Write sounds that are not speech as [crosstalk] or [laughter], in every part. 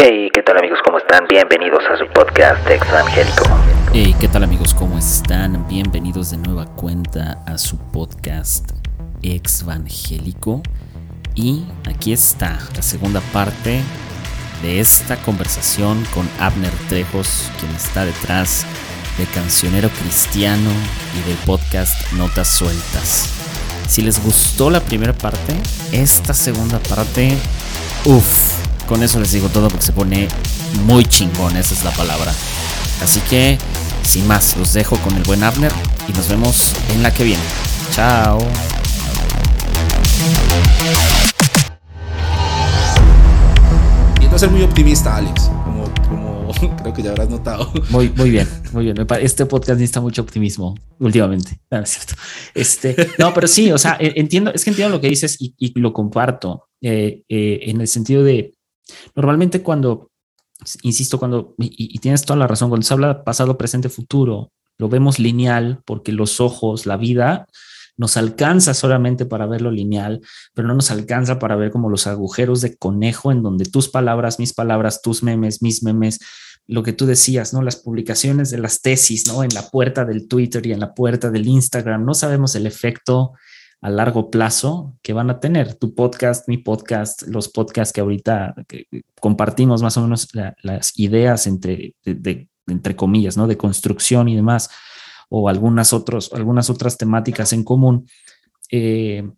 Hey, ¿qué tal amigos? ¿Cómo están? Bienvenidos a su podcast Exvangélico. Hey, ¿qué tal amigos? ¿Cómo están? Bienvenidos de nueva cuenta a su podcast Exvangélico. Y aquí está la segunda parte de esta conversación con Abner Trejos, quien está detrás de Cancionero Cristiano y del podcast Notas Sueltas. Si les gustó la primera parte, esta segunda parte, uff, con eso les digo todo porque se pone muy chingón, esa es la palabra. Así que, sin más, los dejo con el buen Abner y nos vemos en la que viene. Chao. Tiendo a ser muy optimista, Alex, como, como [laughs] creo que ya habrás notado. Muy, muy bien, muy bien. Este podcast necesita mucho optimismo últimamente. No, no es cierto. Este, no, pero sí, o sea, e, entiendo, es que entiendo lo que dices y, y lo comparto eh, eh, en el sentido de, normalmente cuando, insisto, cuando, y, tienes toda la razón, cuando se habla pasado, presente, futuro, lo vemos lineal porque los ojos, la vida, nos alcanza solamente para verlo lineal, pero no nos alcanza para ver como los agujeros de conejo en donde tus palabras, mis palabras, tus memes, mis memes, lo que tú decías, ¿no? Las publicaciones de las tesis, ¿no? En la puerta del Twitter y en la puerta del Instagram, no sabemos el efecto a largo plazo que van a tener tu podcast, mi podcast, los podcasts que ahorita compartimos más o menos las ideas entre, de, entre comillas, ¿no? De construcción y demás o algunas, otros, algunas otras temáticas en común, eh,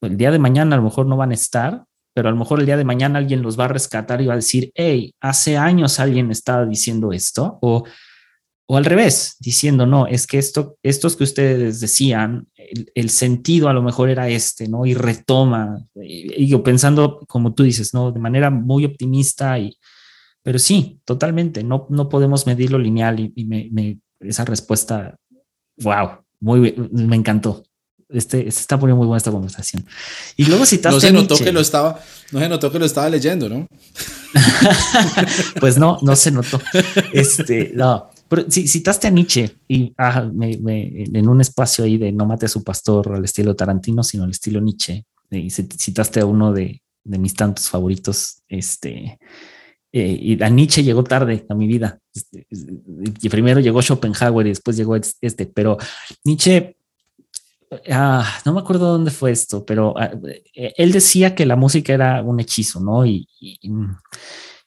el día de mañana a lo mejor no van a estar, pero a lo mejor el día de mañana alguien los va a rescatar y va a decir, hey, hace años alguien estaba diciendo esto, o, o al revés, diciendo, no, es que esto, estos que ustedes decían, el, el sentido a lo mejor era este, ¿no? Y retoma, y, yo pensando, como tú dices, ¿no? De manera muy optimista, y, pero sí, totalmente, no, no podemos medirlo lineal y, y me, me, esa respuesta, wow, muy bien, me encantó. Este, este, está poniendo muy buena esta conversación. Y luego citaste no se notó que lo estaba, no se notó que lo estaba leyendo, ¿no? [laughs] pues no, no se notó. Este, no, pero si citaste a Nietzsche y ah, me, me, en un espacio ahí de no mate a su pastor al estilo Tarantino, sino al estilo Nietzsche. Y citaste a uno de, de mis tantos favoritos, este, eh, y a Nietzsche llegó tarde a mi vida. Este, y primero llegó Schopenhauer y después llegó este, pero Nietzsche, ah, no me acuerdo dónde fue esto, pero ah, él decía que la música era un hechizo, ¿no? Y, y,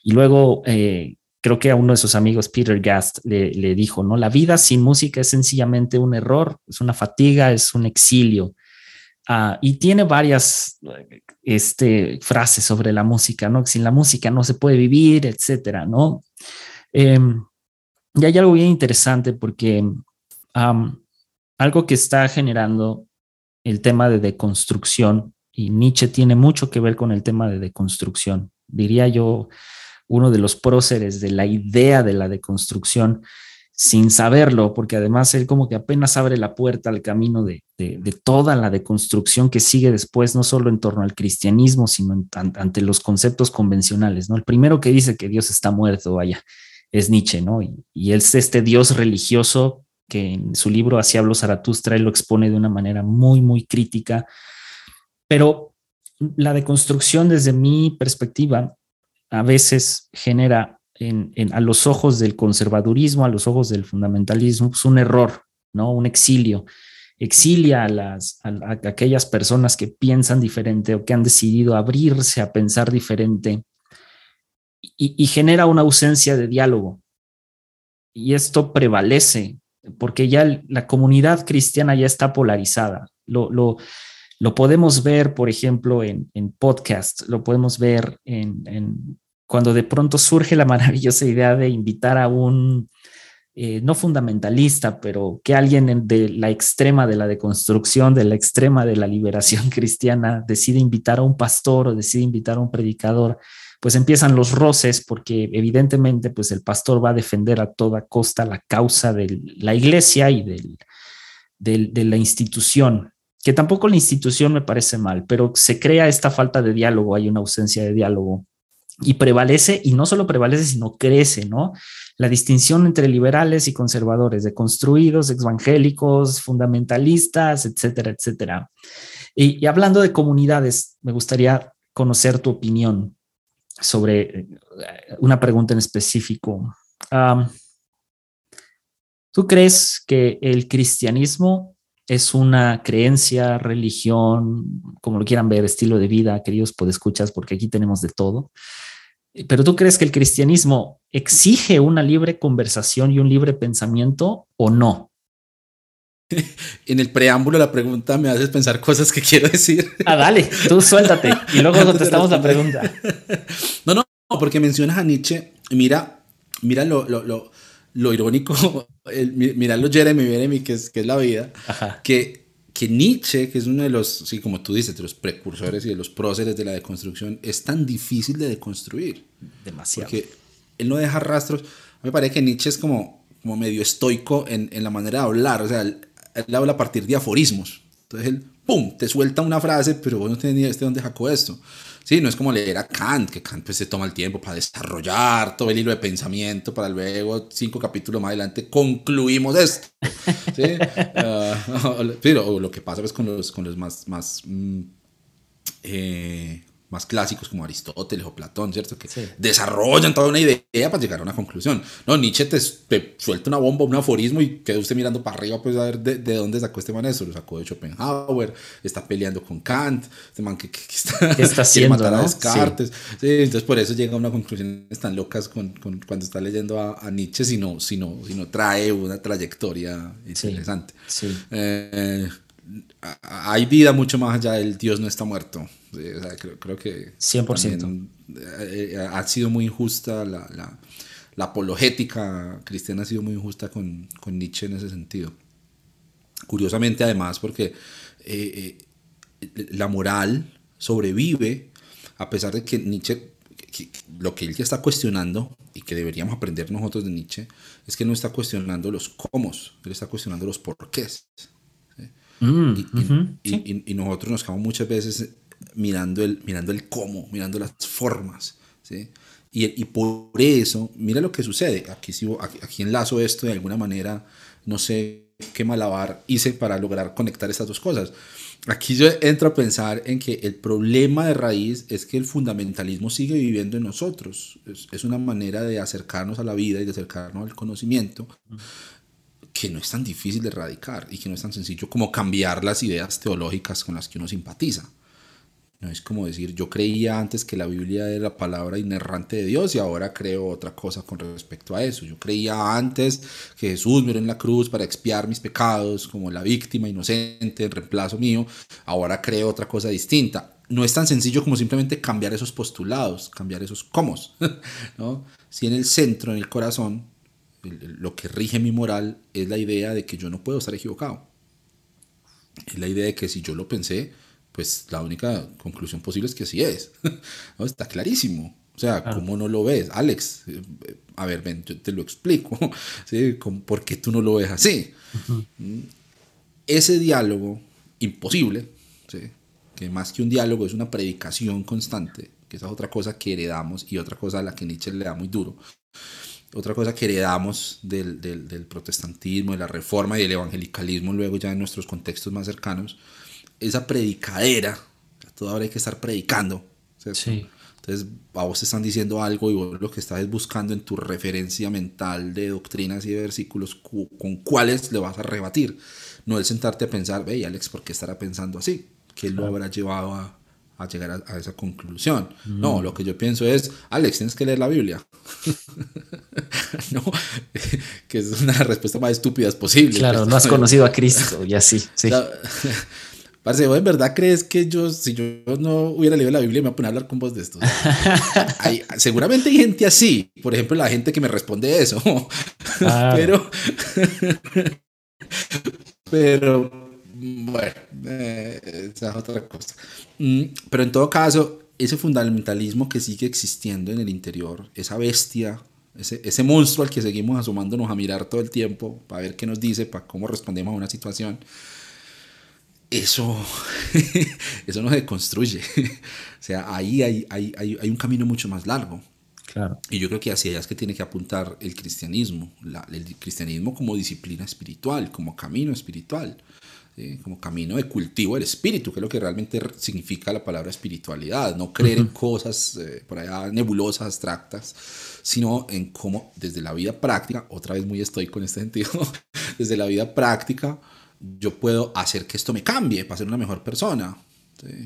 y luego eh, creo que a uno de sus amigos, Peter Gast, le, le dijo, ¿no? La vida sin música es sencillamente un error, es una fatiga, es un exilio. Uh, y tiene varias este, frases sobre la música, ¿no? Sin la música no se puede vivir, etcétera, ¿no? Eh, y hay algo bien interesante porque algo que está generando el tema de deconstrucción, y Nietzsche tiene mucho que ver con el tema de deconstrucción, diría yo, uno de los próceres de la idea de la deconstrucción, sin saberlo, porque además él como que apenas abre la puerta al camino de, de, toda la deconstrucción que sigue después, no solo en torno al cristianismo, sino ante los conceptos convencionales, ¿no? El primero que dice que Dios está muerto, vaya, es Nietzsche, ¿no? Y, y es este Dios religioso que en su libro Así habló Zaratustra, él lo expone de una manera muy, muy crítica, pero la deconstrucción desde mi perspectiva a veces genera en, a los ojos del conservadurismo, a los ojos del fundamentalismo, es un error, ¿no? Un exilio. Exilia a, las, a, aquellas personas que piensan diferente o que han decidido abrirse a pensar diferente y, y genera una ausencia de diálogo. Y esto prevalece porque ya la comunidad cristiana ya está polarizada. Lo, lo, lo podemos ver, por ejemplo, en, en podcast, lo podemos ver en, cuando de pronto surge la [laughs] maravillosa idea de invitar a un, eh, no fundamentalista, pero que alguien de la extrema de la deconstrucción, de la extrema de la liberación [laughs] cristiana, decide invitar a un pastor o decide invitar a un predicador, pues empiezan los roces porque evidentemente pues el pastor va a defender a toda costa la causa de la iglesia y del, de la institución, que tampoco la institución me parece mal, pero se crea esta falta de diálogo, hay una ausencia de diálogo y prevalece, y no solo prevalece, sino crece, ¿no? La distinción entre liberales y conservadores, de construidos, evangélicos, fundamentalistas, etcétera, etcétera. Y, hablando de comunidades, me gustaría conocer tu opinión sobre, una pregunta en específico. ¿Tú crees que el cristianismo es una creencia, religión, como lo quieran ver, estilo de vida, queridos podescuchas, porque aquí tenemos de todo? Pero tú crees que el cristianismo exige una libre conversación y un libre pensamiento o no? [laughs] En el preámbulo la pregunta me haces pensar cosas que quiero decir. Ah, dale, tú [laughs] suéltate y luego contestamos la pregunta. [laughs] No, no, porque mencionas a Nietzsche. Mira, mira lo, lo, lo, irónico, [laughs] mira lo Jeremy Jeremy, que es, que es la vida, que que Nietzsche, que es uno de los, sí, como tú dices, de los precursores y de los próceres de la deconstrucción, es tan difícil de deconstruir. Demasiado. Porque él no deja rastros. Me parece que Nietzsche es como, como medio estoico en, en la manera de hablar. O sea, él, habla a partir de aforismos. Entonces él, ¡pum!, te suelta una frase, pero vos no tenés ni idea de dónde sacó esto. Sí, no es como leer a Kant, que Kant pues, se toma el tiempo para desarrollar todo el hilo de pensamiento, para luego, cinco capítulos más adelante, concluimos esto. ¿sí? [laughs] [laughs] pero lo que pasa pues, con los, con los más, más mm, eh, más clásicos como Aristóteles o Platón, ¿cierto? Que desarrollan toda una idea para llegar a una conclusión. No, Nietzsche te, suelta una bomba, un aforismo y queda usted mirando para arriba pues a ver de, dónde sacó este man eso. Lo sacó de Schopenhauer, está peleando con Kant, este man que, está, está [laughs] haciendo, matar a Descartes. Sí. entonces por eso llega a una conclusión tan locas con, con, cuando está leyendo a, Nietzsche, si no, si, no, trae una trayectoria interesante. Sí. Eh, hay vida mucho más allá del Dios no está muerto. creo, que 100%. Eh, ha sido muy injusta la, la, apologética cristiana ha sido muy injusta con, con, Nietzsche en ese sentido. Curiosamente además porque eh, eh, la moral sobrevive a pesar de que Nietzsche, lo que él ya está cuestionando y que deberíamos aprender nosotros de Nietzsche es que no está cuestionando los cómo, él está cuestionando los porqués. Mm, y, nosotros nos quedamos muchas veces mirando el, mirando el cómo, mirando las formas. ¿sí? Y, por eso, mira lo que sucede. Aquí, aquí, aquí enlazo esto de alguna manera, no sé qué malabar hice para lograr conectar estas dos cosas. Aquí yo entro a pensar en que el problema de raíz es que el fundamentalismo sigue viviendo en nosotros. Es, es una manera de acercarnos a la vida y de acercarnos al conocimiento que no es tan difícil de erradicar y que no es tan sencillo como cambiar las ideas teológicas con las que uno simpatiza. No es como decir, yo creía antes que la Biblia era la palabra inerrante de Dios y ahora creo otra cosa con respecto a eso. Yo creía antes que Jesús murió en la cruz para expiar mis pecados como la víctima inocente en reemplazo mío, ahora creo otra cosa distinta. No es tan sencillo como simplemente cambiar esos postulados, cambiar esos cómo. [laughs] ¿no? Si en el centro, en el corazón, lo que rige mi moral es la idea de que yo no puedo estar equivocado. Es la idea de que si yo lo pensé, pues la única conclusión posible es que así es. [laughs] ¿No? Está clarísimo. O sea, ¿cómo no lo ves? Alex, eh, a ver, ven, yo te lo explico. [laughs] ¿sí? ¿Por qué tú no lo ves así? Mm. Ese diálogo imposible, ¿sí? que más que un diálogo es una predicación constante, que esa es otra cosa que heredamos y otra cosa a la que Nietzsche le da muy duro, otra cosa que heredamos del, del, del, protestantismo, de la reforma y del evangelicalismo, luego ya en nuestros contextos más cercanos, esa predicadera, toda hora hay que estar predicando. Entonces, a vos te están diciendo algo y vos lo que estás es buscando en tu referencia mental de doctrinas y de versículos con cuáles le vas a rebatir. No el sentarte a pensar, ve, Alex, ¿por qué estará pensando así? ¿Qué lo habrá llevado a, a llegar a, esa conclusión. No, mm. lo que yo pienso es, Alex, tienes que leer la Biblia. [laughs] no, [laughs] que es una respuesta más estúpida posible. Claro, pues. no has conocido a Cristo [laughs] y así, sí. Parce, ¿en verdad crees que yo, si yo no hubiera leído la Biblia, me voy a poner a hablar con vos de esto? hay, seguramente hay gente así. Por ejemplo, la gente que me responde eso. Ah. pero. pero bueno, eh, esa es otra cosa. Mm, pero en todo caso, ese fundamentalismo que sigue existiendo en el interior, esa bestia, ese, ese monstruo al que seguimos asomándonos a mirar todo el tiempo para ver qué nos dice, para cómo respondemos a una situación, eso, [laughs] eso no se construye. [laughs] o sea, ahí hay, hay, hay, hay, un camino mucho más largo. Claro. Y yo creo que hacia allá es que tiene que apuntar el cristianismo, el cristianismo como disciplina espiritual, como camino espiritual. Como camino de cultivo del espíritu, que es lo que realmente significa la palabra espiritualidad, no creer en cosas eh, por allá nebulosas, abstractas, sino en cómo desde la vida práctica, otra vez muy estoico en este [laughs] sentido, desde la vida práctica yo puedo hacer que esto me cambie para ser una mejor persona,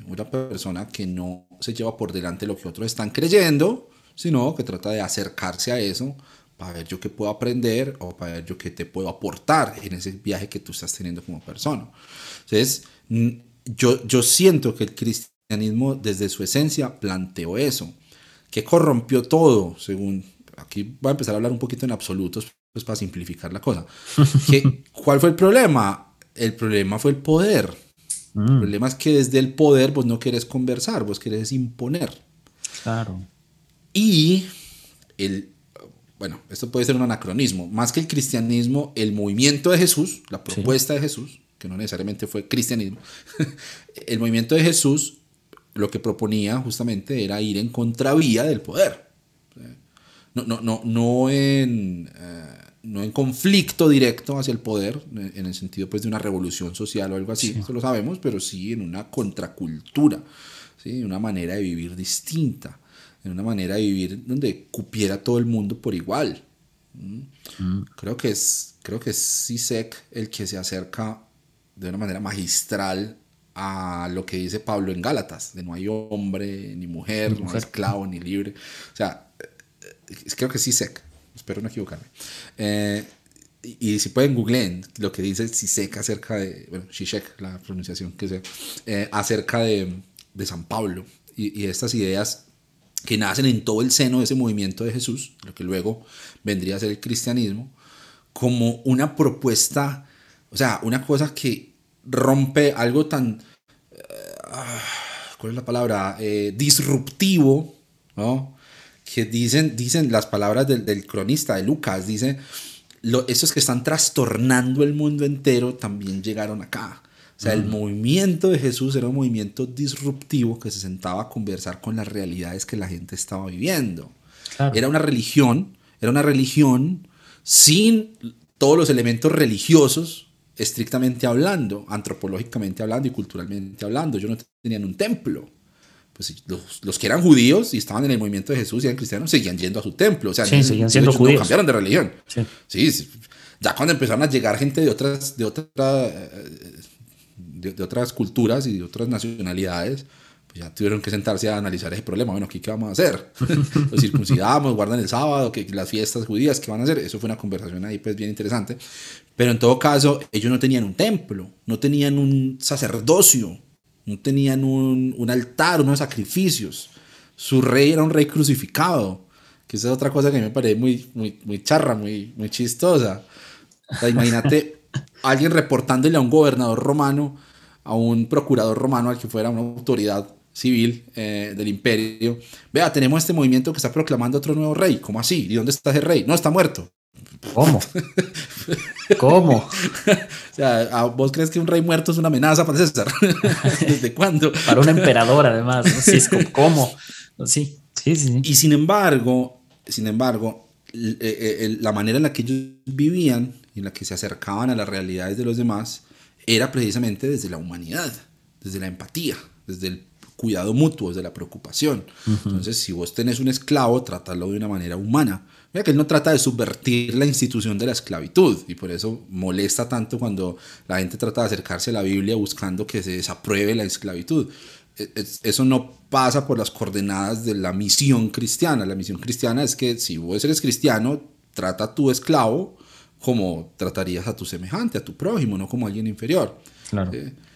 una persona que no se lleva por delante lo que otros están creyendo, sino que trata de acercarse a eso para ver yo qué puedo aprender o para ver yo qué te puedo aportar en ese viaje que tú estás teniendo como persona. Entonces, yo, yo siento que el cristianismo desde su esencia planteó eso, que corrompió todo, según, aquí voy a empezar a hablar un poquito en absolutos, pues para simplificar la cosa. [laughs] que, ¿Cuál fue el problema? El problema fue el poder. El mm. problema es que desde el poder vos no querés conversar, vos querés imponer. Claro. Y el, bueno, esto puede ser un anacronismo, más que el cristianismo, el movimiento de Jesús, la propuesta de Jesús, que no necesariamente fue cristianismo, [laughs] el movimiento de Jesús lo que proponía justamente era ir en contravía del poder. No, no, no, no, en, eh, no en conflicto directo hacia el poder, en el sentido pues, de una revolución social o algo así, eso lo sabemos, pero sí en una contracultura, ¿sí? una manera de vivir distinta en una manera de vivir donde cupiera todo el mundo por igual. Mm. Mm. Creo que es, creo que es Sisek el que se acerca de una manera magistral a lo que dice Pablo en Gálatas, de no hay hombre, ni mujer, ni no hay esclavo, ni libre. O sea, eh, creo que es Sisek, espero no equivocarme. Eh, y, si pueden googleen lo que dice Sisek acerca de, bueno, Shishek, la pronunciación que sea, eh, acerca de, de, San Pablo y, y estas ideas que nacen en todo el seno de ese movimiento de Jesús, lo que luego vendría a ser el cristianismo, como una propuesta, o sea, una cosa que rompe algo tan, eh, ¿cuál es la palabra? Eh, disruptivo, ¿no? Que dicen, dicen las palabras del, cronista de Lucas, dice, lo, esos que están trastornando el mundo entero también llegaron acá. O sea, el movimiento de Jesús era un movimiento disruptivo que se sentaba a conversar con las realidades que la gente estaba viviendo. Era una religión, era una religión sin todos los elementos religiosos, estrictamente hablando, antropológicamente hablando y culturalmente hablando. Yo no tenían un templo. Pues los, que eran judíos y estaban en el movimiento de Jesús y eran cristianos seguían yendo a su templo. O sea, sí, seguían siendo judíos. No cambiaron de religión. Sí. sí. Ya cuando empezaron a llegar gente de otras, de otras de, otras culturas y de otras nacionalidades, pues ya tuvieron que sentarse a analizar ese problema. Bueno, ¿qué, qué vamos a hacer? ¿Los [laughs] circuncidamos, guardan el sábado, que las fiestas judías, qué van a hacer? Eso fue una conversación ahí pues bien interesante. Pero en todo caso, ellos no tenían un templo, no tenían un sacerdocio, no tenían un, un altar, unos sacrificios. Su rey era un rey crucificado, que esa es otra cosa que me parece muy, muy, muy charra, muy, muy chistosa. imagínate alguien reportándole a un gobernador romano a un procurador romano, al que fuera una autoridad civil eh, del imperio, vea, tenemos este movimiento que está proclamando otro nuevo rey, ¿cómo así? ¿Y dónde está ese rey? No, está muerto. ¿Cómo? ¿Cómo? [laughs] o sea, ¿vos crees que un rey muerto es una amenaza para César? [laughs] ¿Desde cuándo? Para un emperador, además. Sí, es como, ¿cómo? [laughs] Sí, sí, sí. Y sin embargo, sin embargo, eh, eh, la manera en la que ellos vivían y en la que se acercaban a las realidades de los demás era precisamente desde la humanidad, desde la empatía, desde el cuidado mutuo, desde la preocupación. Entonces, si vos tenés un esclavo, tratalo de una manera humana. Mira que él no trata de subvertir la institución de la esclavitud y por eso molesta tanto cuando la gente trata de acercarse a la Biblia buscando que se desapruebe la esclavitud. E, eso no pasa por las coordenadas de la misión cristiana. La misión cristiana es que si vos eres cristiano, trata a tu esclavo como tratarías a tu semejante, a tu prójimo, no como alguien inferior. Claro.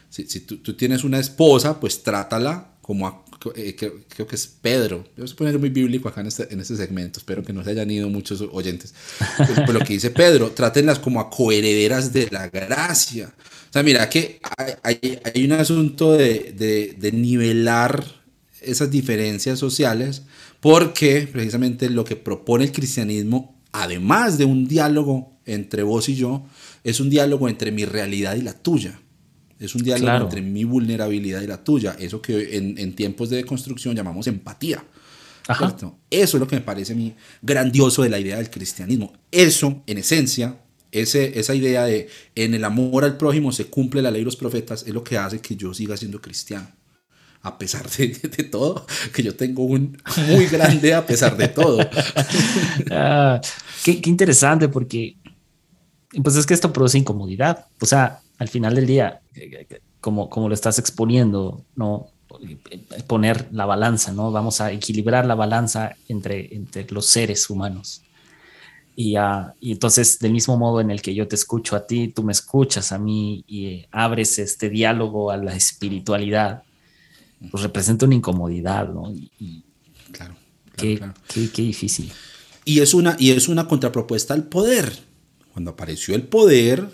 si, si tú, tú, tienes una esposa, pues trátala como a, eh, creo, que es Pedro. Yo voy a poner muy bíblico acá en este, en este segmento, espero que no se hayan ido muchos oyentes. Pues, pues, lo que dice Pedro, [laughs] trátenlas como a coherederas de la gracia. O sea, mira que hay, hay, hay un asunto de, de, de nivelar esas diferencias sociales porque precisamente lo que propone el cristianismo, además de un diálogo entre vos y yo es un diálogo entre mi realidad y la tuya. Es un diálogo entre mi vulnerabilidad y la tuya. Eso que en, en tiempos de construcción llamamos empatía. Eso es lo que me parece a mí grandioso de la idea del cristianismo. Eso, en esencia, ese, esa idea de en el amor al prójimo se cumple la ley de los profetas es lo que hace que yo siga siendo cristiano. A pesar de, [laughs] todo, que yo tengo un muy grande a pesar de todo. [laughs] Ah, qué, qué interesante, porque pues es que esto produce incomodidad. O sea, al final del día, como, como lo estás exponiendo, ¿no? Poner la balanza, ¿no? Vamos a equilibrar la balanza entre, entre los seres humanos. Y, uh, y, entonces, del mismo modo en el que yo te escucho a ti, tú me escuchas a mí y abres este diálogo a la espiritualidad, pues representa una incomodidad, ¿no? Y, claro, claro, qué, claro. Qué, qué, difícil. Y es, una, y es una contrapropuesta al poder. Cuando apareció el poder,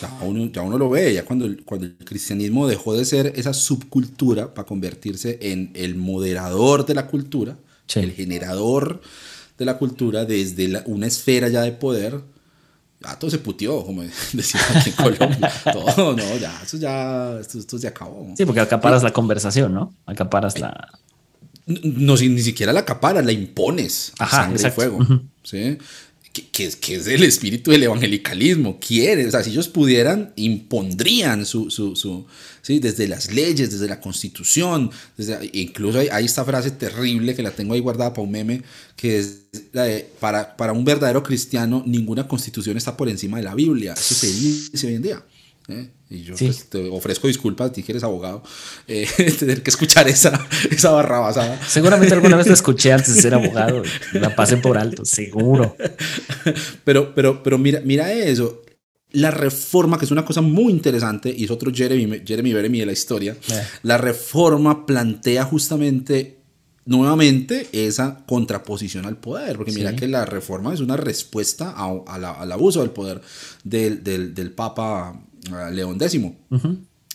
ya uno, ya uno lo ve, ya cuando el, cuando el cristianismo dejó de ser esa subcultura para convertirse en el moderador de la cultura, Sí. el generador de la cultura desde la- una esfera ya de poder, ya todo se puteó, como [laughs] decimos aquí en Colombia. [laughs] Todo, no, ya, eso ya, esto, esto se acabó. Sí, porque acaparas la conversación, ¿no? Acaparas la... No, no, si- ni siquiera la acaparas, la impones Ajá, sangre exacto. y fuego. Ujú. ¿sí? Que, que que es el espíritu del evangelicalismo. Quiere, o sea, si ellos pudieran, impondrían su, su, su ¿sí? desde las leyes, desde la constitución, desde, incluso hay, hay esta frase terrible que la tengo ahí guardada para un meme, que es la de, para, para un verdadero cristiano, ninguna constitución está por encima de la Biblia. Eso se dice hoy en día. ¿Eh? Y yo Sí. pues, te ofrezco disculpas a ti que eres abogado, eh, [laughs] tener que escuchar esa, esa barra basada. Seguramente alguna vez la escuché antes de ser [laughs] abogado. La pasé por alto, seguro. Pero, pero, pero mira, mira eso. La reforma, que es una cosa muy interesante, y es otro Jeremy, Jeremy Beremy de la historia, Eh. la reforma plantea justamente nuevamente esa contraposición al poder, porque mira Sí. que la reforma es una respuesta a- a la- al abuso del poder del, del, del Papa León X.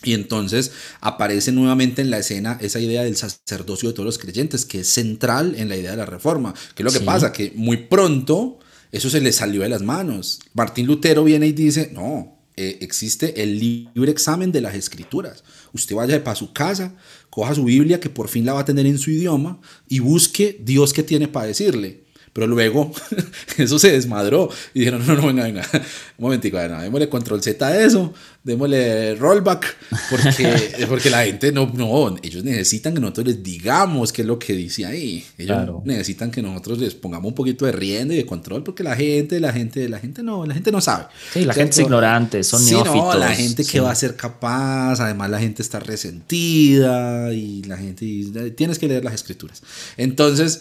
Y entonces aparece nuevamente en la escena esa idea del sacerdocio de todos los creyentes, que es central en la idea de la reforma. ¿Qué es lo que Sí. pasa? Que muy pronto eso se le salió de las manos. Martín Lutero viene y dice, no, eh, existe el libre examen de las escrituras. Usted vaya para su casa, coja su Biblia, que por fin la va a tener en su idioma, y busque Dios que tiene para decirle. Pero luego [laughs] eso se desmadró y dijeron, no, no, venga, venga, un momentico, venga, démosle control Z a eso, démosle rollback, porque, [laughs] porque la gente no, no, ellos necesitan que nosotros les digamos qué es lo que dice ahí. Ellos Claro. necesitan que nosotros les pongamos un poquito de rienda y de control, porque la gente, la gente, la gente no, la gente no sabe. Sí, la ¿Cierto? gente es ignorante, son Sí, neófitos. no, la gente que sí. va a ser capaz, además la gente está resentida y la gente dice, tienes que leer las escrituras. Entonces,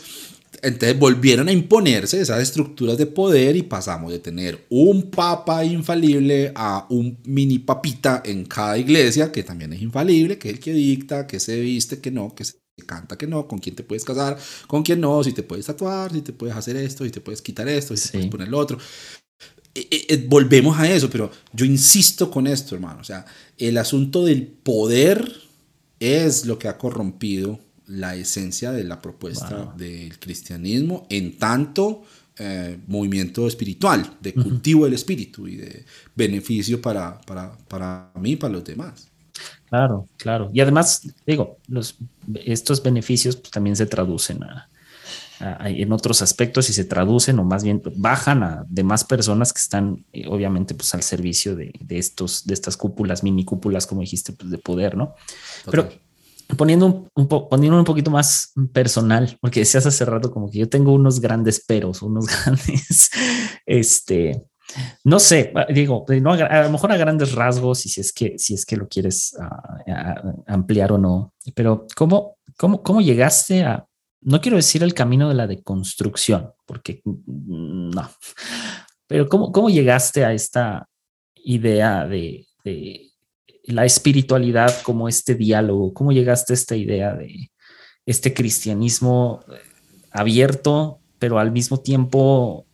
entonces volvieron a imponerse esas estructuras de poder y pasamos de tener un papa infalible a un mini papita en cada iglesia que también es infalible, que es el que dicta, que se viste, que no, que se canta, que no, con quién te puedes casar, con quién no, si te puedes tatuar, si te puedes hacer esto, si te puedes quitar esto, si Sí. te puedes poner lo otro. Eh, eh, eh, volvemos a eso, pero yo insisto con esto, hermano. O sea, el asunto del poder es lo que ha corrompido la esencia de la propuesta Wow. del cristianismo en tanto eh, movimiento espiritual, de cultivo del espíritu y de beneficio para, para, para mí y para los demás. Claro, claro. Y además, digo, los, estos beneficios pues, también se traducen a, a- a- en otros aspectos y se traducen o más bien bajan a demás personas que están eh, obviamente pues al servicio de, de estos, de estas cúpulas, mini cúpulas, como dijiste, pues, de poder, ¿no? Pero. Poniendo un, un po- poniendo un poquito más personal, porque decías hace rato como que yo tengo unos grandes peros, unos [laughs] grandes, este, no sé, digo, no, a, lo mejor a grandes rasgos y si es que, si es que lo quieres ah, ah, ampliar o no, pero ¿cómo, cómo, cómo llegaste a, no quiero decir el camino de la deconstrucción, porque no, pero ¿cómo, cómo llegaste a esta idea de, de la espiritualidad como este diálogo? ¿Cómo llegaste a esta idea de este cristianismo eh, abierto, pero al mismo tiempo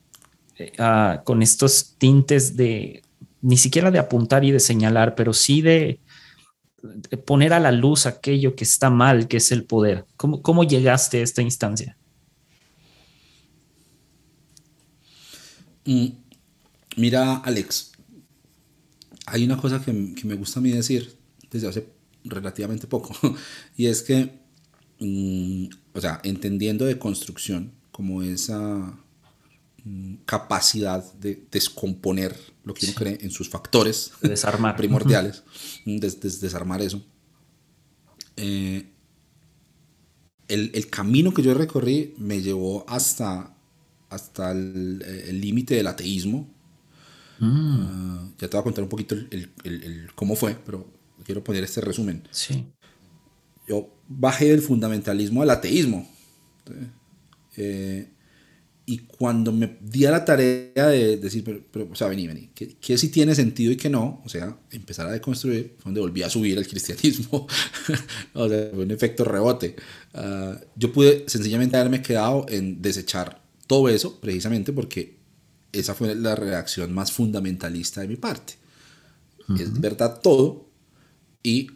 eh, ah, con estos tintes de ni siquiera de apuntar y de señalar, pero sí de, de poner a la luz aquello que está mal, que es el poder? ¿Cómo, cómo llegaste a esta instancia? Mm, Mira, Alex, hay una cosa que, que me gusta a mí decir desde hace relativamente poco, [laughs] y es que, mm, o sea, entendiendo de construcción como esa mm, capacidad de descomponer lo que uno cree en sus factores [laughs] desarmar. primordiales, desarmar eso. Eh, el, camino que yo recorrí me llevó hasta, hasta el límite del ateísmo. Mm. Ah, ya te voy a contar un poquito el, cómo fue, pero quiero poner este resumen. Sí. Yo bajé del fundamentalismo al ateísmo. Eh, y cuando me di a la tarea de decir, pero, o sea, vení, vení, ¿qué, ¿qué, sí tiene sentido y qué no? O sea, empezar a deconstruir, fue donde volví a subir el cristianismo. [laughs] o sea, fue un efecto rebote. Ah, yo pude sencillamente haberme quedado en desechar todo eso, precisamente porque esa fue la reacción más fundamentalista de mi parte. Es verdad todo y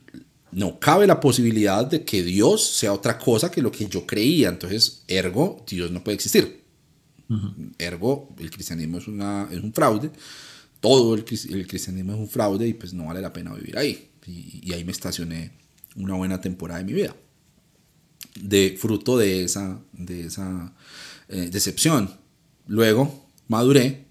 no cabe la posibilidad de que Dios sea otra cosa que lo que yo creía. Entonces, ergo, Dios no puede existir. Ergo, el cristianismo es, una, es un fraude. Todo el, el, cristianismo es un fraude y pues no vale la pena vivir ahí. Y, ahí me estacioné una buena temporada de mi vida. De fruto de esa, de esa eh, decepción. Luego maduré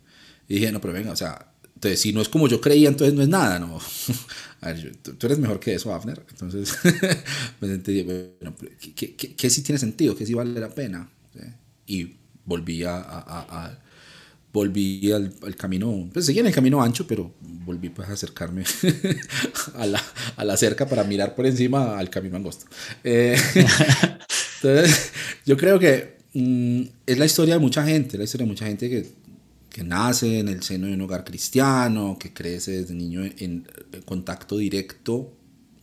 y dije, no, pero venga, o sea, entonces, si no es como yo creía, entonces no es nada, ¿no? [laughs] A ver, tú, eres mejor que eso, Afner. Entonces, [laughs] me sentí, bueno, ¿qué, qué, qué, sí tiene sentido? ¿Qué sí vale la pena? Y volví a, a, volví al, camino, pues seguía en el camino ancho, pero volví pues a acercarme [laughs] a, la, a la cerca para mirar por encima al camino angosto. Eh, entonces, yo creo que mm, es la historia de mucha gente, la historia de mucha gente que que nace en el seno de un hogar cristiano, que crece desde niño en, contacto directo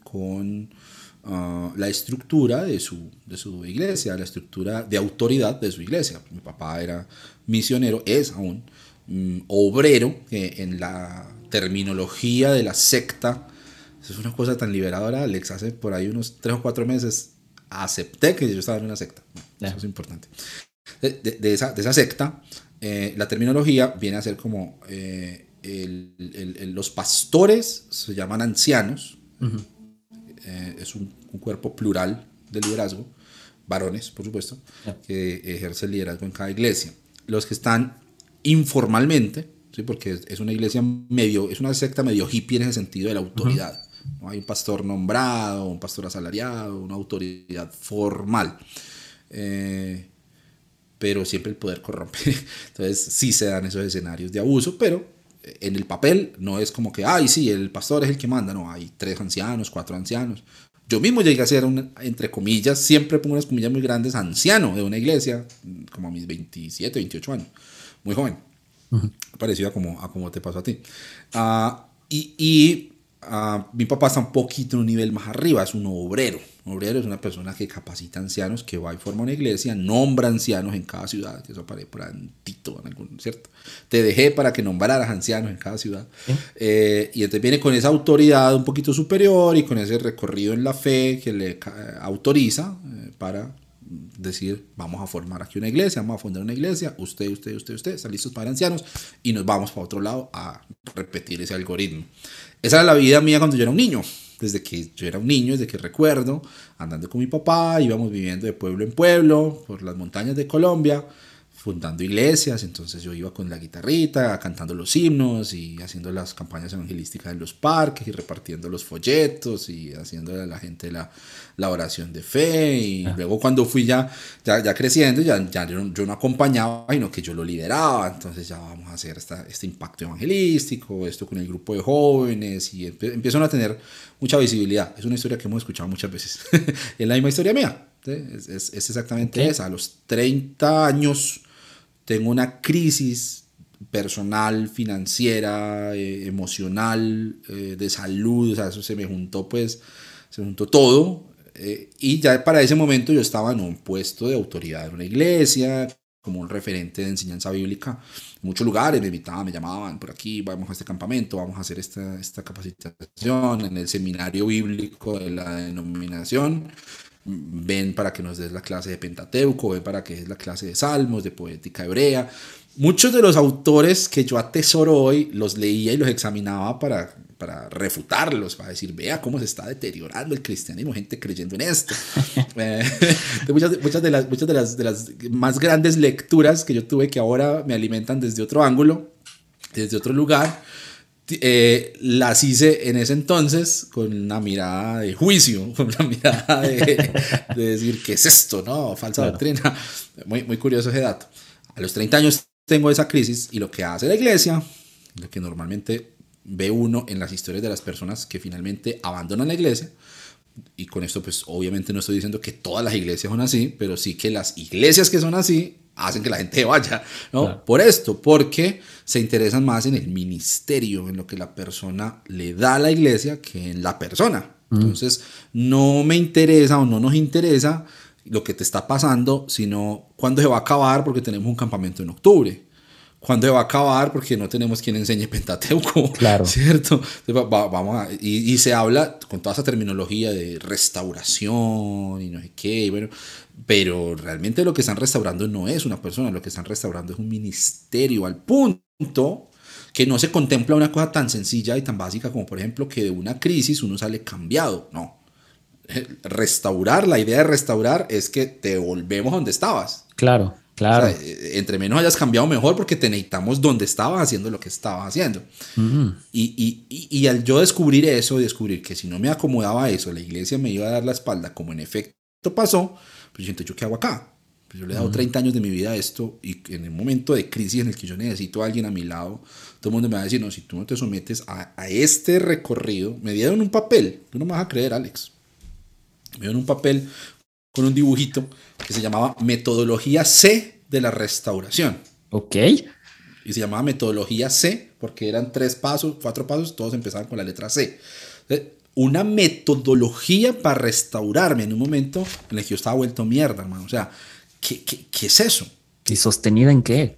con ah, la estructura de su, de su iglesia, la estructura de autoridad de su iglesia. Mi papá era misionero, es aún mm, obrero, que en la terminología de la secta, es una cosa tan liberadora, Alex, hace por ahí unos tres o cuatro meses acepté que yo estaba en una secta. Eso es importante. De, esa, de esa secta eh, la terminología viene a ser como eh, los pastores se llaman ancianos, eh, es un, cuerpo plural de liderazgo, varones, por supuesto, que ejerce el liderazgo en cada iglesia. Los que están informalmente, ¿sí? porque es, una iglesia medio, es una secta medio hippie en ese sentido de la autoridad. ¿no? Hay un pastor nombrado, un pastor asalariado, una autoridad formal. Eh, pero siempre el poder corrompe. [laughs] Entonces sí se dan esos escenarios de abuso, pero en el papel no es como que, ay, sí, el pastor es el que manda, no, hay tres ancianos, cuatro ancianos. Yo mismo llegué a ser, un, entre comillas, siempre pongo unas comillas muy grandes, anciano de una iglesia, como a mis 27, 28 años, muy joven, parecido a como, a como te pasó a ti. Uh, y, y mi papá está un poquito en un nivel más arriba, es un obrero. Un obrero es una persona que capacita ancianos, que va y forma una iglesia, nombra ancianos en cada ciudad, eso aparece por antito en algún, ¿cierto? Te dejé para que nombraras ancianos en cada ciudad. Eh, y entonces viene con esa autoridad un poquito superior y con ese recorrido en la fe que le autoriza eh, para decir, vamos a formar aquí una iglesia, vamos a fundar una iglesia, usted, usted, usted, usted, están listos para ancianos y nos vamos para otro lado a repetir ese algoritmo. Esa era la vida mía cuando yo era un niño. Desde que yo era un niño, desde que recuerdo, andando con mi papá, íbamos viviendo de pueblo en pueblo, por las montañas de Colombia, fundando iglesias, entonces yo iba con la guitarrita, cantando los himnos y haciendo las campañas evangelísticas en los parques y repartiendo los folletos y haciendo a la gente la, la oración de fe y ah. luego cuando fui ya, ya, ya creciendo, ya, ya yo, no acompañaba, sino que yo lo lideraba, entonces ya vamos a hacer esta, este impacto evangelístico, esto con el grupo de jóvenes y empiezan a tener mucha visibilidad. Es una historia que hemos escuchado muchas veces. [laughs] es la misma historia mía. Es, es, es, exactamente esa. A los 30 años tengo una crisis personal, financiera, eh, emocional, eh, de salud, o sea, eso se me juntó pues, se juntó todo. Eh, y ya para ese momento yo estaba en un puesto de autoridad en una iglesia, como un referente de enseñanza bíblica. En muchos lugares me invitaban, me llamaban por aquí, vamos a este campamento, vamos a hacer esta, esta capacitación en el seminario bíblico de la denominación ven para que nos des la clase de Pentateuco, ven para que des la clase de Salmos, de poética hebrea. Muchos de los autores que yo atesoro hoy los leía y los examinaba para, para refutarlos, para decir, vea cómo se está deteriorando el cristianismo, gente creyendo en esto. [laughs] Eh, [laughs] muchas, muchas, de, las, muchas de, las, de las más grandes lecturas que yo tuve que ahora me alimentan desde otro ángulo, desde otro lugar, eh, las hice en ese entonces con una mirada de juicio, [laughs] con una mirada de, decir, ¿qué es esto? No, falsa doctrina. Muy, muy curioso ese dato. A los 30 años tengo esa crisis y lo que hace la iglesia, lo que normalmente ve uno en las historias de las personas que finalmente abandonan la iglesia, y con esto pues obviamente no estoy diciendo que todas las iglesias son así, pero sí que las iglesias que son así hacen que la gente vaya, ¿no? Por esto, porque se interesan más en el ministerio, en lo que la persona le da a la iglesia que en la persona. Mm. Entonces, no me interesa o no nos interesa lo que te está pasando, sino cuándo se va a acabar porque tenemos un campamento en octubre cuándo va a acabar porque no tenemos quien enseñe Pentateuco. [laughs] Claro. ¿Cierto? vamos y, se habla con toda esa terminología de restauración y no sé qué, bueno, pero realmente lo que están restaurando no es una persona, lo que están restaurando es un ministerio al punto que no se contempla una cosa tan sencilla y tan básica como por ejemplo que de una crisis uno sale cambiado, no. Restaurar, la idea de restaurar es que te volvemos donde estabas. Claro. Claro. Eh, entre menos hayas cambiado mejor porque te necesitamos donde estabas haciendo lo que estabas haciendo. y, y, y, al yo descubrir eso, descubrir que si no me acomodaba eso, la iglesia me iba a dar la espalda, como en efecto pasó, pues yo ¿yo qué hago acá? Pues yo le he dado 30 años de mi vida a esto y en el momento de crisis en el que yo necesito a alguien a mi lado, todo el mundo me va a decir, no, si tú no te sometes a, a este recorrido, me dieron un papel, tú no me vas a creer, Alex. Me dieron un papel con un dibujito que se llamaba Metodología C de la restauración. Ok. Y se llamaba Metodología C porque eran tres pasos, cuatro pasos, todos empezaban con la letra C. Una metodología para restaurarme en un momento en el que yo estaba vuelto mierda, hermano. O sea, ¿qué, qué, qué es eso? ¿Y sostenida en qué?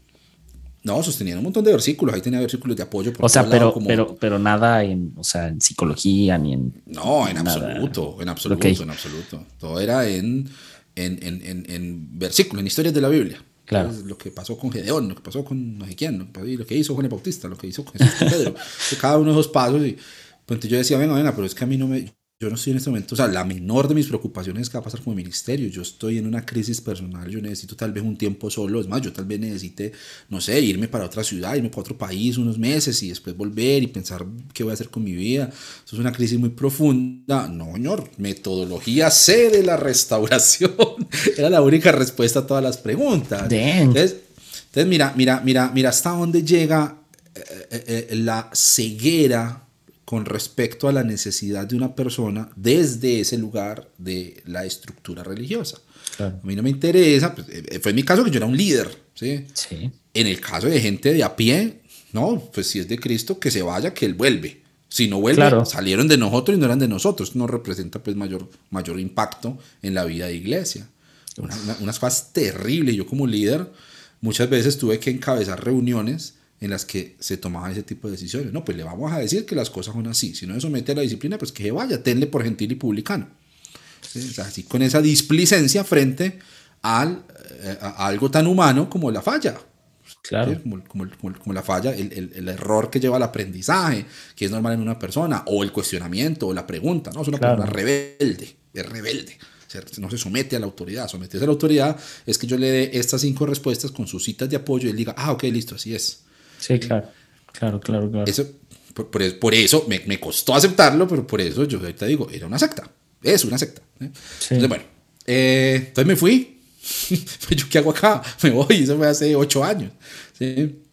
No, sostenía un montón de versículos, ahí tenía versículos de apoyo. o sea, pero, pero, pero nada en, o sea, en psicología ni en... No, en absoluto, en absoluto, en absoluto. Todo era en, en, en, en, versículos, en historias de la Biblia. Claro. Lo que pasó con Gedeón, lo que pasó con no sé quién, lo que hizo Juan el Bautista, lo que hizo con Pedro. [laughs] cada uno de esos pasos. Y pues, yo decía, venga, venga, pero es que a mí no me yo no estoy en este momento, o sea, la menor de mis preocupaciones es que va a pasar con el ministerio. Yo estoy en una crisis personal, yo necesito tal vez un tiempo solo. Es más, yo tal vez necesite, no sé, irme para otra ciudad, irme para otro país unos meses y después volver y pensar qué voy a hacer con mi vida. Eso es una crisis muy profunda. No, señor, metodología C de la restauración. [laughs] Era la única respuesta a todas las preguntas. Entonces, entonces, mira, mira, mira, mira hasta dónde llega eh, eh, eh, la ceguera con respecto a la necesidad de una persona desde ese lugar de la estructura religiosa. A mí no me interesa, pues, eh, fue en mi caso que yo era un líder, ¿sí? ¿sí? En el caso de gente de a pie, no, pues si es de Cristo, que se vaya, que Él vuelve. Si no vuelve, salieron de nosotros y no eran de nosotros. No representa pues mayor, mayor impacto en la vida de iglesia. unas cosas terribles. Yo como líder muchas veces tuve que encabezar reuniones en las que se tomaban ese tipo de decisiones. No, pues le vamos a decir que las cosas son así. Si no se somete a la disciplina, pues que se vaya, tenle por gentil y publicano. así con esa displicencia frente al, eh, a, algo tan humano como la falla. Claro. Como, como, como, la falla, el, el, el, error que lleva al aprendizaje, que es normal en una persona, o el cuestionamiento, o la pregunta. No, es una persona rebelde, es rebelde no se somete a la autoridad. Someterse a la autoridad es que yo le dé estas cinco respuestas con sus citas de apoyo y él diga, ah, ok, listo, así es. Sí, claro, claro, claro, claro. Eso, por, eso me, me, costó aceptarlo, pero por eso yo ahorita digo, era una secta, es una secta. ¿eh? Entonces, bueno, eh, entonces me fui. [laughs] ¿Yo qué hago acá? [laughs] Me voy, eso fue hace ocho años. ¿sí?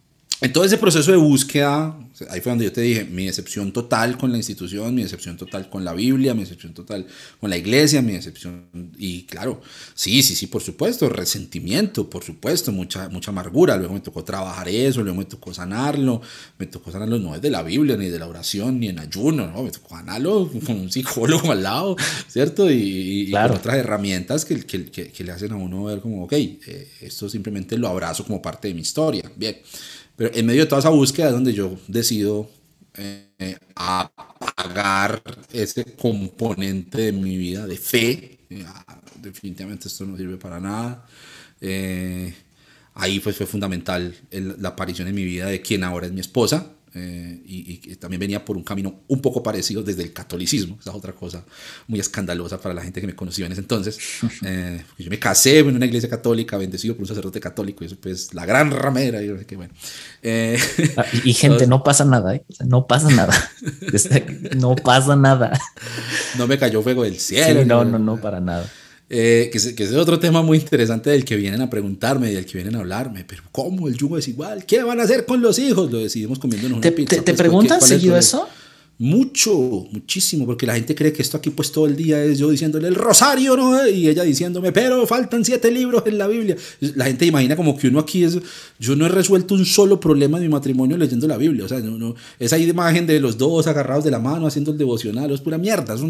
En todo ese proceso de búsqueda, ahí fue donde yo te dije, mi decepción total con la institución, mi decepción total con la Biblia, mi decepción total con la iglesia, mi decepción, y claro, sí, sí, sí, por supuesto, resentimiento, por supuesto, mucha, mucha amargura, luego me tocó trabajar eso, luego me tocó sanarlo, me tocó sanarlo no es de la Biblia, ni de la oración, ni en ayuno, ¿no? me tocó sanarlo con un psicólogo al lado, ¿cierto? Y, con otras herramientas que, que, que, le hacen a uno ver como, ok, eh, esto simplemente lo abrazo como parte de mi historia, bien. Pero en medio de toda esa búsqueda es donde yo decido eh, apagar ese componente de mi vida de fe. Ah, definitivamente esto no sirve para nada. Eh, ahí pues fue fundamental la aparición en mi vida de quien ahora es mi esposa. Eh, y, y, también venía por un camino un poco parecido desde el catolicismo, esa es otra cosa muy escandalosa para la gente que me conoció en ese entonces. [laughs] Eh, yo me casé en una iglesia católica, bendecido por un sacerdote católico, y eso pues la gran ramera, y no sé qué, bueno. Eh, ah, y, [laughs] gente, no pasa nada, ¿eh? no pasa nada, [laughs] no pasa nada. No me cayó fuego del cielo. no, no, no, para nada. Eh, que, es, que, es, otro tema muy interesante del que vienen a preguntarme, del que vienen a hablarme, pero ¿cómo el yugo es igual? ¿Qué van a hacer con los hijos? Lo decidimos comiéndonos una pizza. ¿Te, te pues, preguntan seguido eso? Mucho, muchísimo, porque la gente cree que esto aquí pues todo el día es yo diciéndole el rosario, ¿no? Y ella diciéndome, pero faltan siete libros en la Biblia. La gente imagina como que uno aquí es, yo no he resuelto un solo problema de mi matrimonio leyendo la Biblia, o sea, no, no, esa imagen de los dos agarrados de la mano haciendo el devocional, es pura mierda. Es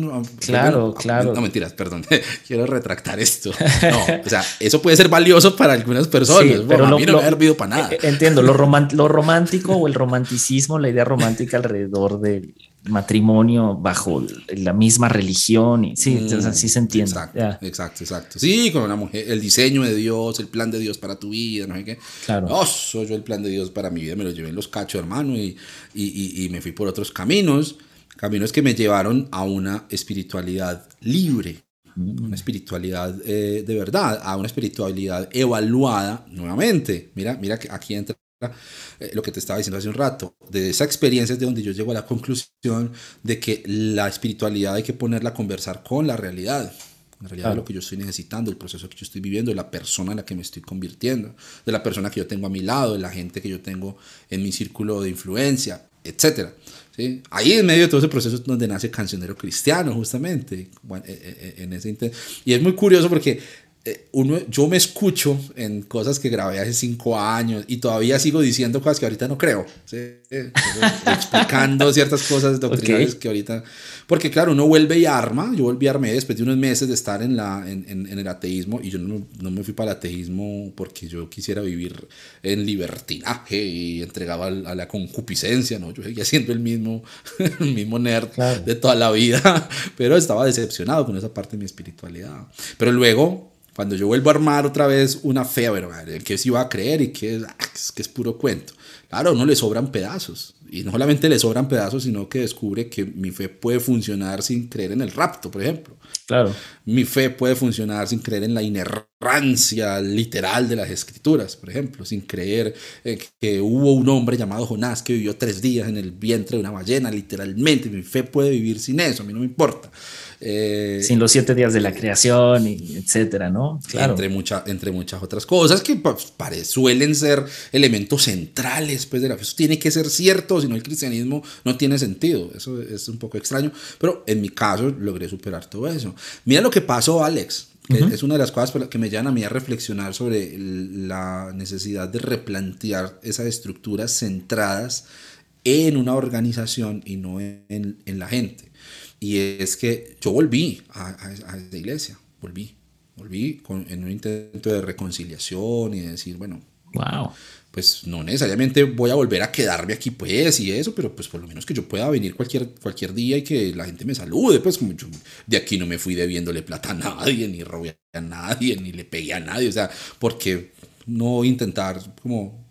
claro, claro. No, mentiras, perdón, [laughs] quiero retractar esto. No, o sea, eso puede ser valioso para algunas personas, pero a mí no me ha servido para nada. Entiendo, lo, lo romántico o el romanticismo, la idea romántica alrededor del matrimonio bajo la misma religión y sí, así se entiende. Exacto, exacto, exacto. Sí, con una mujer, el diseño de Dios, el plan de Dios para tu vida, no sé qué. Claro. Oh, soy yo el plan de Dios para mi vida, me lo llevé en los cachos, hermano, y, y, y, me fui por otros caminos, caminos que me llevaron a una espiritualidad libre, mm. una espiritualidad eh, de verdad, a una espiritualidad evaluada nuevamente. Mira, mira que aquí entra lo que te estaba diciendo hace un rato, de esa experiencia es de donde yo llego a la conclusión de que la espiritualidad hay que ponerla a conversar con la realidad. La realidad de lo que yo estoy necesitando, el proceso que yo estoy viviendo, de la persona en la que me estoy convirtiendo, de la persona que yo tengo a mi lado, de la gente que yo tengo en mi círculo de influencia, etc. ¿Sí? Ahí en medio de todo ese proceso es donde nace Cancionero Cristiano, justamente. Eh, eh, en ese y es muy curioso porque eh, uno, yo me escucho en cosas que grabé hace cinco años y todavía sigo diciendo cosas que ahorita no creo, explicando ciertas cosas doctrinales que ahorita, porque claro, uno vuelve y arma, yo volví a armar después de unos meses de estar en, la, en, en, el ateísmo y yo no, no, me fui para el ateísmo porque yo quisiera vivir en libertinaje y entregaba a la concupiscencia, ¿no? yo seguía siendo el mismo, [laughs] el mismo nerd de toda la vida, [laughs] pero estaba decepcionado con esa parte de mi espiritualidad. Pero luego cuando yo vuelvo a armar otra vez una fe, bueno, que se iba a creer y que es, ah, que es puro cuento. Claro, no le sobran pedazos. Y no solamente le sobran pedazos, sino que descubre que mi fe puede funcionar sin creer en el rapto, por ejemplo. Claro. Mi fe puede funcionar sin creer en la inerrancia literal de las escrituras, por ejemplo, sin creer que hubo un hombre llamado Jonás que vivió tres días en el vientre de una ballena, literalmente. Mi fe puede vivir sin eso, a mí no me importa. Eh, Sin los siete días de la creación, y etcétera, ¿no? Claro. Entre, mucha, entre muchas otras cosas que pues, suelen ser elementos centrales pues, de la fe. Eso tiene que ser cierto, si no el cristianismo no tiene sentido. Eso es un poco extraño, pero en mi caso logré superar todo eso. Mira lo que pasó, Alex. Es una de las cosas que me llevan a mí a reflexionar sobre la necesidad de replantear esas estructuras centradas en una organización y no en, en la gente. Y es que yo volví a, a, esa iglesia, volví, volví con, en un intento de reconciliación y de decir, bueno, wow. pues no necesariamente voy a volver a quedarme aquí pues y eso, pero pues por lo menos que yo pueda venir cualquier, cualquier día y que la gente me salude, pues como yo de aquí no me fui debiéndole plata a nadie, ni robé a nadie, ni le pegué a nadie, o sea, porque no intentar como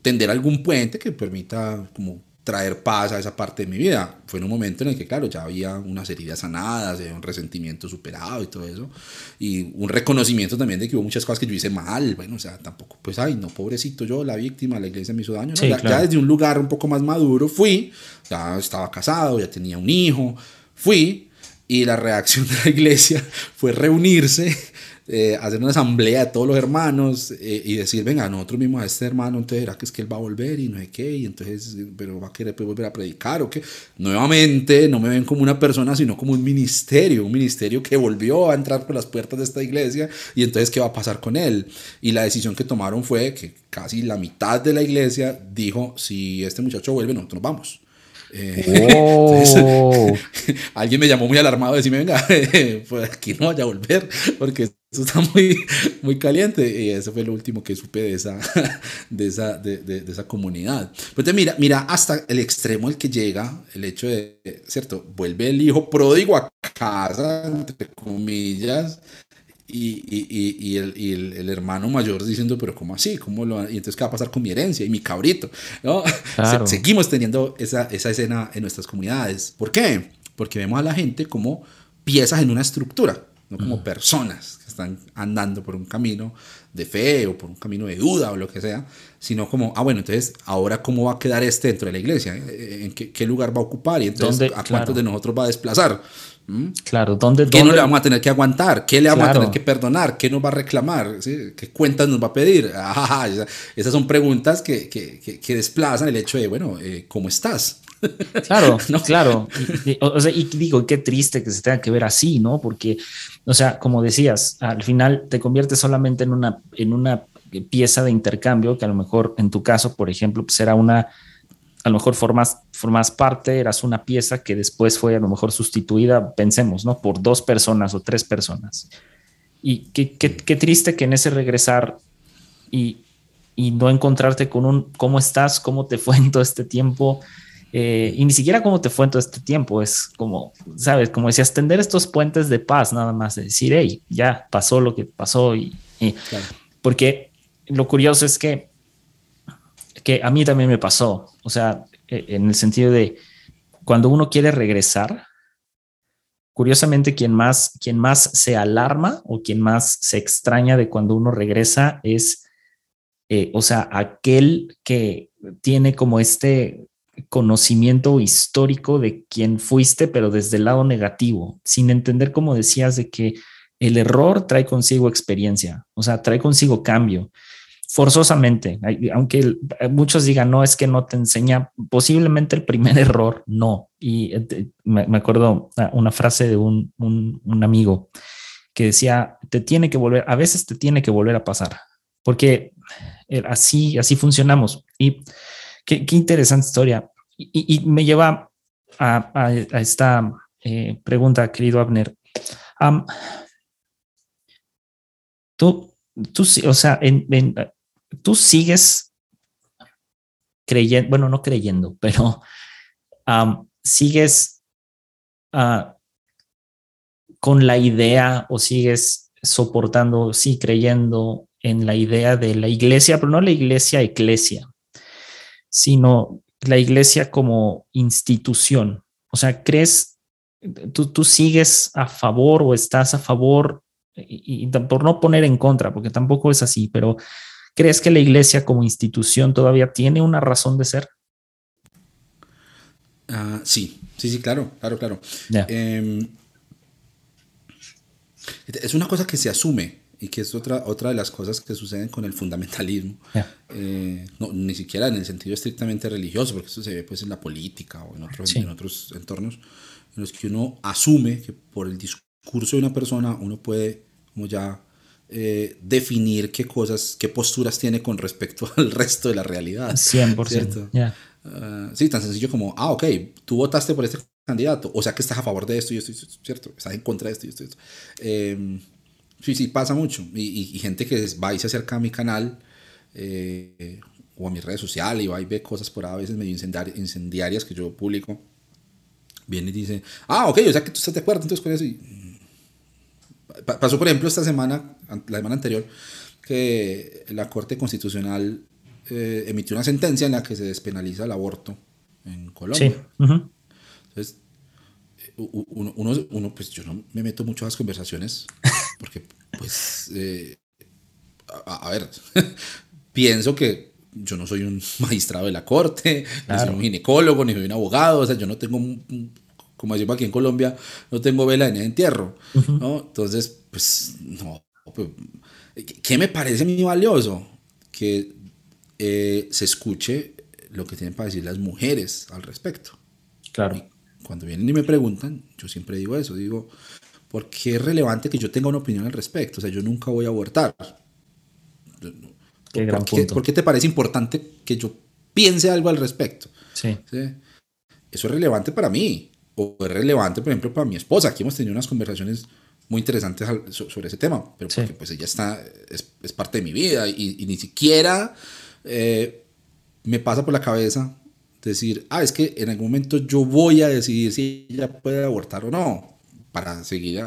tender algún puente que permita como traer paz a esa parte de mi vida. Fue en un momento en el que, claro, ya había unas heridas sanadas, un resentimiento superado y todo eso, y un reconocimiento también de que hubo muchas cosas que yo hice mal, bueno, o sea, tampoco, pues, ay, no, pobrecito yo, la víctima, la iglesia me hizo daño, ya, desde un lugar un poco más maduro fui, ya estaba casado, ya tenía un hijo, fui, y la reacción de la iglesia [laughs] fue reunirse eh, hacer una asamblea de todos los hermanos eh, y decir, venga, nosotros mismos a este hermano, entonces era que es que él va a volver y no sé qué, y entonces, pero va a querer volver a predicar o qué. Nuevamente, no me ven como una persona, sino como un ministerio, un ministerio que volvió a entrar por las puertas de esta iglesia y entonces, ¿qué va a pasar con él? Y la decisión que tomaron fue que casi la mitad de la iglesia dijo, si este muchacho vuelve, nosotros nos vamos. Eh, oh. [laughs] alguien me llamó muy alarmado de decirme, venga, [laughs] pues aquí no vaya a volver, porque eso está muy, muy caliente. Y eso fue lo último que supe de esa, [laughs] de esa, de, de, esa comunidad. Pero mira, mira hasta el extremo al que llega el hecho de, ¿cierto? Vuelve el hijo pródigo a casa, entre comillas, y, y, y, el, y el, el, hermano mayor diciendo, pero ¿cómo así? ¿Cómo lo y entonces qué va a pasar con mi herencia y mi cabrito? ¿no? Claro. seguimos teniendo esa, esa escena en nuestras comunidades. ¿Por qué? Porque vemos a la gente como piezas en una estructura, no como personas que están andando por un camino de fe o por un camino de duda o lo que sea, sino como, ah, bueno, entonces, ahora cómo va a quedar este dentro de la iglesia, en qué, qué lugar va a ocupar y entonces a cuántos de nosotros va a desplazar. ¿Mm? Claro, ¿dónde, ¿Qué no le vamos a tener que aguantar? ¿Qué le vamos a tener que perdonar? ¿Qué nos va a reclamar? ¿Qué cuentas nos va a pedir? [laughs] Ah, esas son preguntas que, que, que, desplazan el hecho de, bueno, eh, ¿cómo estás? [laughs] Claro, no. claro. Y, o sea, y digo, qué triste que se tenga que ver así, ¿no? Porque, o sea, como decías, al final te conviertes solamente en una, en una pieza de intercambio que a lo mejor en tu caso, por ejemplo, pues era una a lo mejor formas, formas parte, eras una pieza que después fue a lo mejor sustituida, pensemos, ¿no? Por dos personas o tres personas. Y qué, qué, qué triste que en ese regresar y, y, no encontrarte con un cómo estás, cómo te fue en todo este tiempo, eh, y ni siquiera cómo te fue en todo este tiempo, es como, sabes, como decías, tender estos puentes de paz, nada más, de decir, hey, ya pasó lo que pasó. Y, Porque lo curioso es que que a mí también me pasó, o sea, e, en el sentido de cuando uno quiere regresar, curiosamente quien más, quien más se alarma o quien más se extraña de cuando uno regresa es, eh, o sea, aquel que tiene como este conocimiento histórico de quién fuiste, pero desde el lado negativo, sin entender, como decías, de que el error trae consigo experiencia, o sea, trae consigo cambio forzosamente, aunque muchos digan, no, es que no te enseña, posiblemente el primer [laughs] error, no. Y eh, me acuerdo una frase de un, un, amigo que decía, te tiene que volver, a veces te tiene que volver a pasar, porque eh, así, así funcionamos. Y qué, qué interesante historia. Y, me lleva a, esta eh, pregunta, querido Abner. tú, tú, o sea, tú sigues creyendo, bueno, no creyendo, [laughs] pero sigues ah, con la idea o sigues soportando, sí, creyendo en la idea de la iglesia, pero no la iglesia eclesia, sino la iglesia como institución. O sea, crees, tú, tú sigues a favor o estás a favor, y, y, por no poner en contra, porque tampoco es así, pero ¿Crees que la iglesia como institución todavía tiene una razón de ser? Uh, sí, sí, sí, claro, claro, claro. Eh, es una cosa que se asume y que es otra, otra de las cosas que suceden con el fundamentalismo. Eh, no, ni siquiera en el sentido estrictamente religioso, porque eso se ve pues en la política o en otros, en otros entornos en los que uno asume que por el discurso de una persona uno puede como ya eh, definir qué cosas, qué posturas tiene con respecto [laughs] al resto de la realidad. 100%. Ah, sí, tan sencillo como, ah, ok, tú votaste por este candidato, o sea que estás a favor de esto y esto, ¿cierto? Estás en contra de esto y esto y esto. Em, sí, sí, pasa mucho. Y, gente que va y se acerca a mi canal eh, o a mis redes sociales y va y ve cosas por a veces medio incendiarias que yo publico, viene y dice, ah, ok, o sea que tú estás de acuerdo entonces con eso. Y, Pasó, por ejemplo, esta semana, la semana anterior, que la Corte Constitucional eh, emitió una sentencia en la que se despenaliza el aborto en Colombia. Sí. Entonces, uno, uno, pues yo no me meto mucho a las conversaciones, [laughs] porque, pues, eh, a, ver, [laughs] pienso que yo no soy un [laughs] magistrado de la corte, ni soy un ginecólogo, ni soy un abogado, o sea, yo no tengo como decimos aquí en Colombia, no tengo vela en el entierro, ¿no? Entonces, pues, no, pues, ¿qué me parece muy valioso? Que eh, se escuche lo que tienen para decir las mujeres al respecto. Claro. cuando vienen y me preguntan, yo siempre digo eso, digo, ¿por qué es relevante que yo tenga una opinión al respecto? O sea, yo nunca voy a abortar. Qué gran punto. ¿Por qué te parece importante que yo piense algo al respecto? sí. Eso es relevante para mí o es relevante, por ejemplo, para mi esposa. Aquí hemos tenido unas conversaciones muy interesantes sobre ese tema, pero porque pues ella está, es, es, parte de mi vida y, ni siquiera eh, me pasa por la cabeza decir, ah, es que en algún momento yo voy a decidir si ella puede abortar o no, para seguir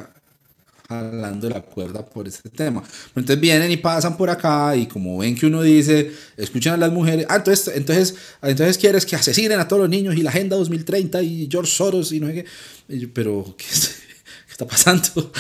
jalando la cuerda por este tema. Pero entonces vienen y pasan por acá y como ven que uno dice, escuchan a las mujeres, ah, entonces, entonces, entonces quieres que asesinen a todos los niños y la Agenda 2030 y George Soros y no sé qué. pero, [laughs] ¿qué, está pasando?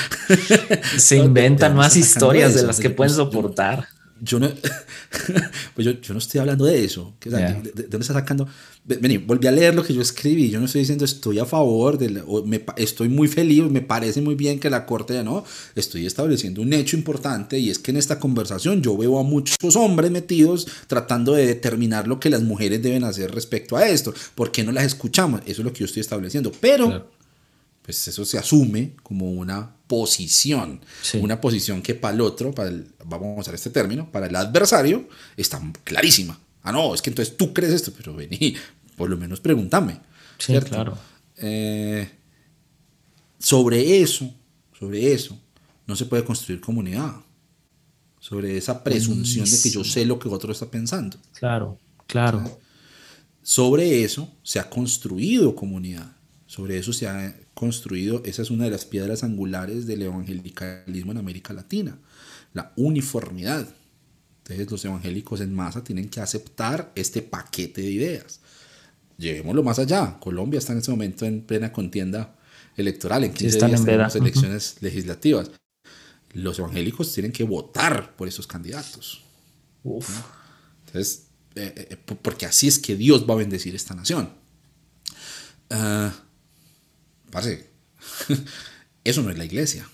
Se inventan [laughs] más historias de las que pueden soportar yo no, [laughs] pues yo, yo, no estoy hablando de eso. ¿De, dónde está sacando? Vení, volví a leer lo que yo escribí. Yo no estoy diciendo estoy a favor, de me, estoy muy feliz, me parece muy bien que la corte no. Estoy estableciendo un hecho importante y es que en esta conversación yo veo a muchos hombres metidos tratando de determinar lo que las mujeres deben hacer respecto a esto. ¿Por qué no las escuchamos? Eso es lo que yo estoy estableciendo. Pero pues eso se asume como una posición, una posición que para el otro, para el, vamos a usar este término, para el adversario está clarísima. Ah, no, es que entonces tú crees esto, pero vení, por lo menos pregúntame. Sí, claro. Eh, sobre eso, sobre eso, no se puede construir comunidad. Sobre esa presunción de que yo sé lo que otro está pensando. Claro, claro. Sobre eso se ha construido comunidad. Sobre eso se ha construido, esa es una de las piedras angulares del evangelicalismo en América Latina, la uniformidad. Entonces los evangélicos en masa tienen que aceptar este paquete de ideas. Llevémoslo más allá. Colombia está en este momento en plena contienda electoral, en 15 días tenemos elecciones legislativas. Los evangélicos tienen que votar por esos candidatos. Entonces, eh, eh, porque así es que Dios va a bendecir esta nación. Uh, [laughs] eso no es la iglesia.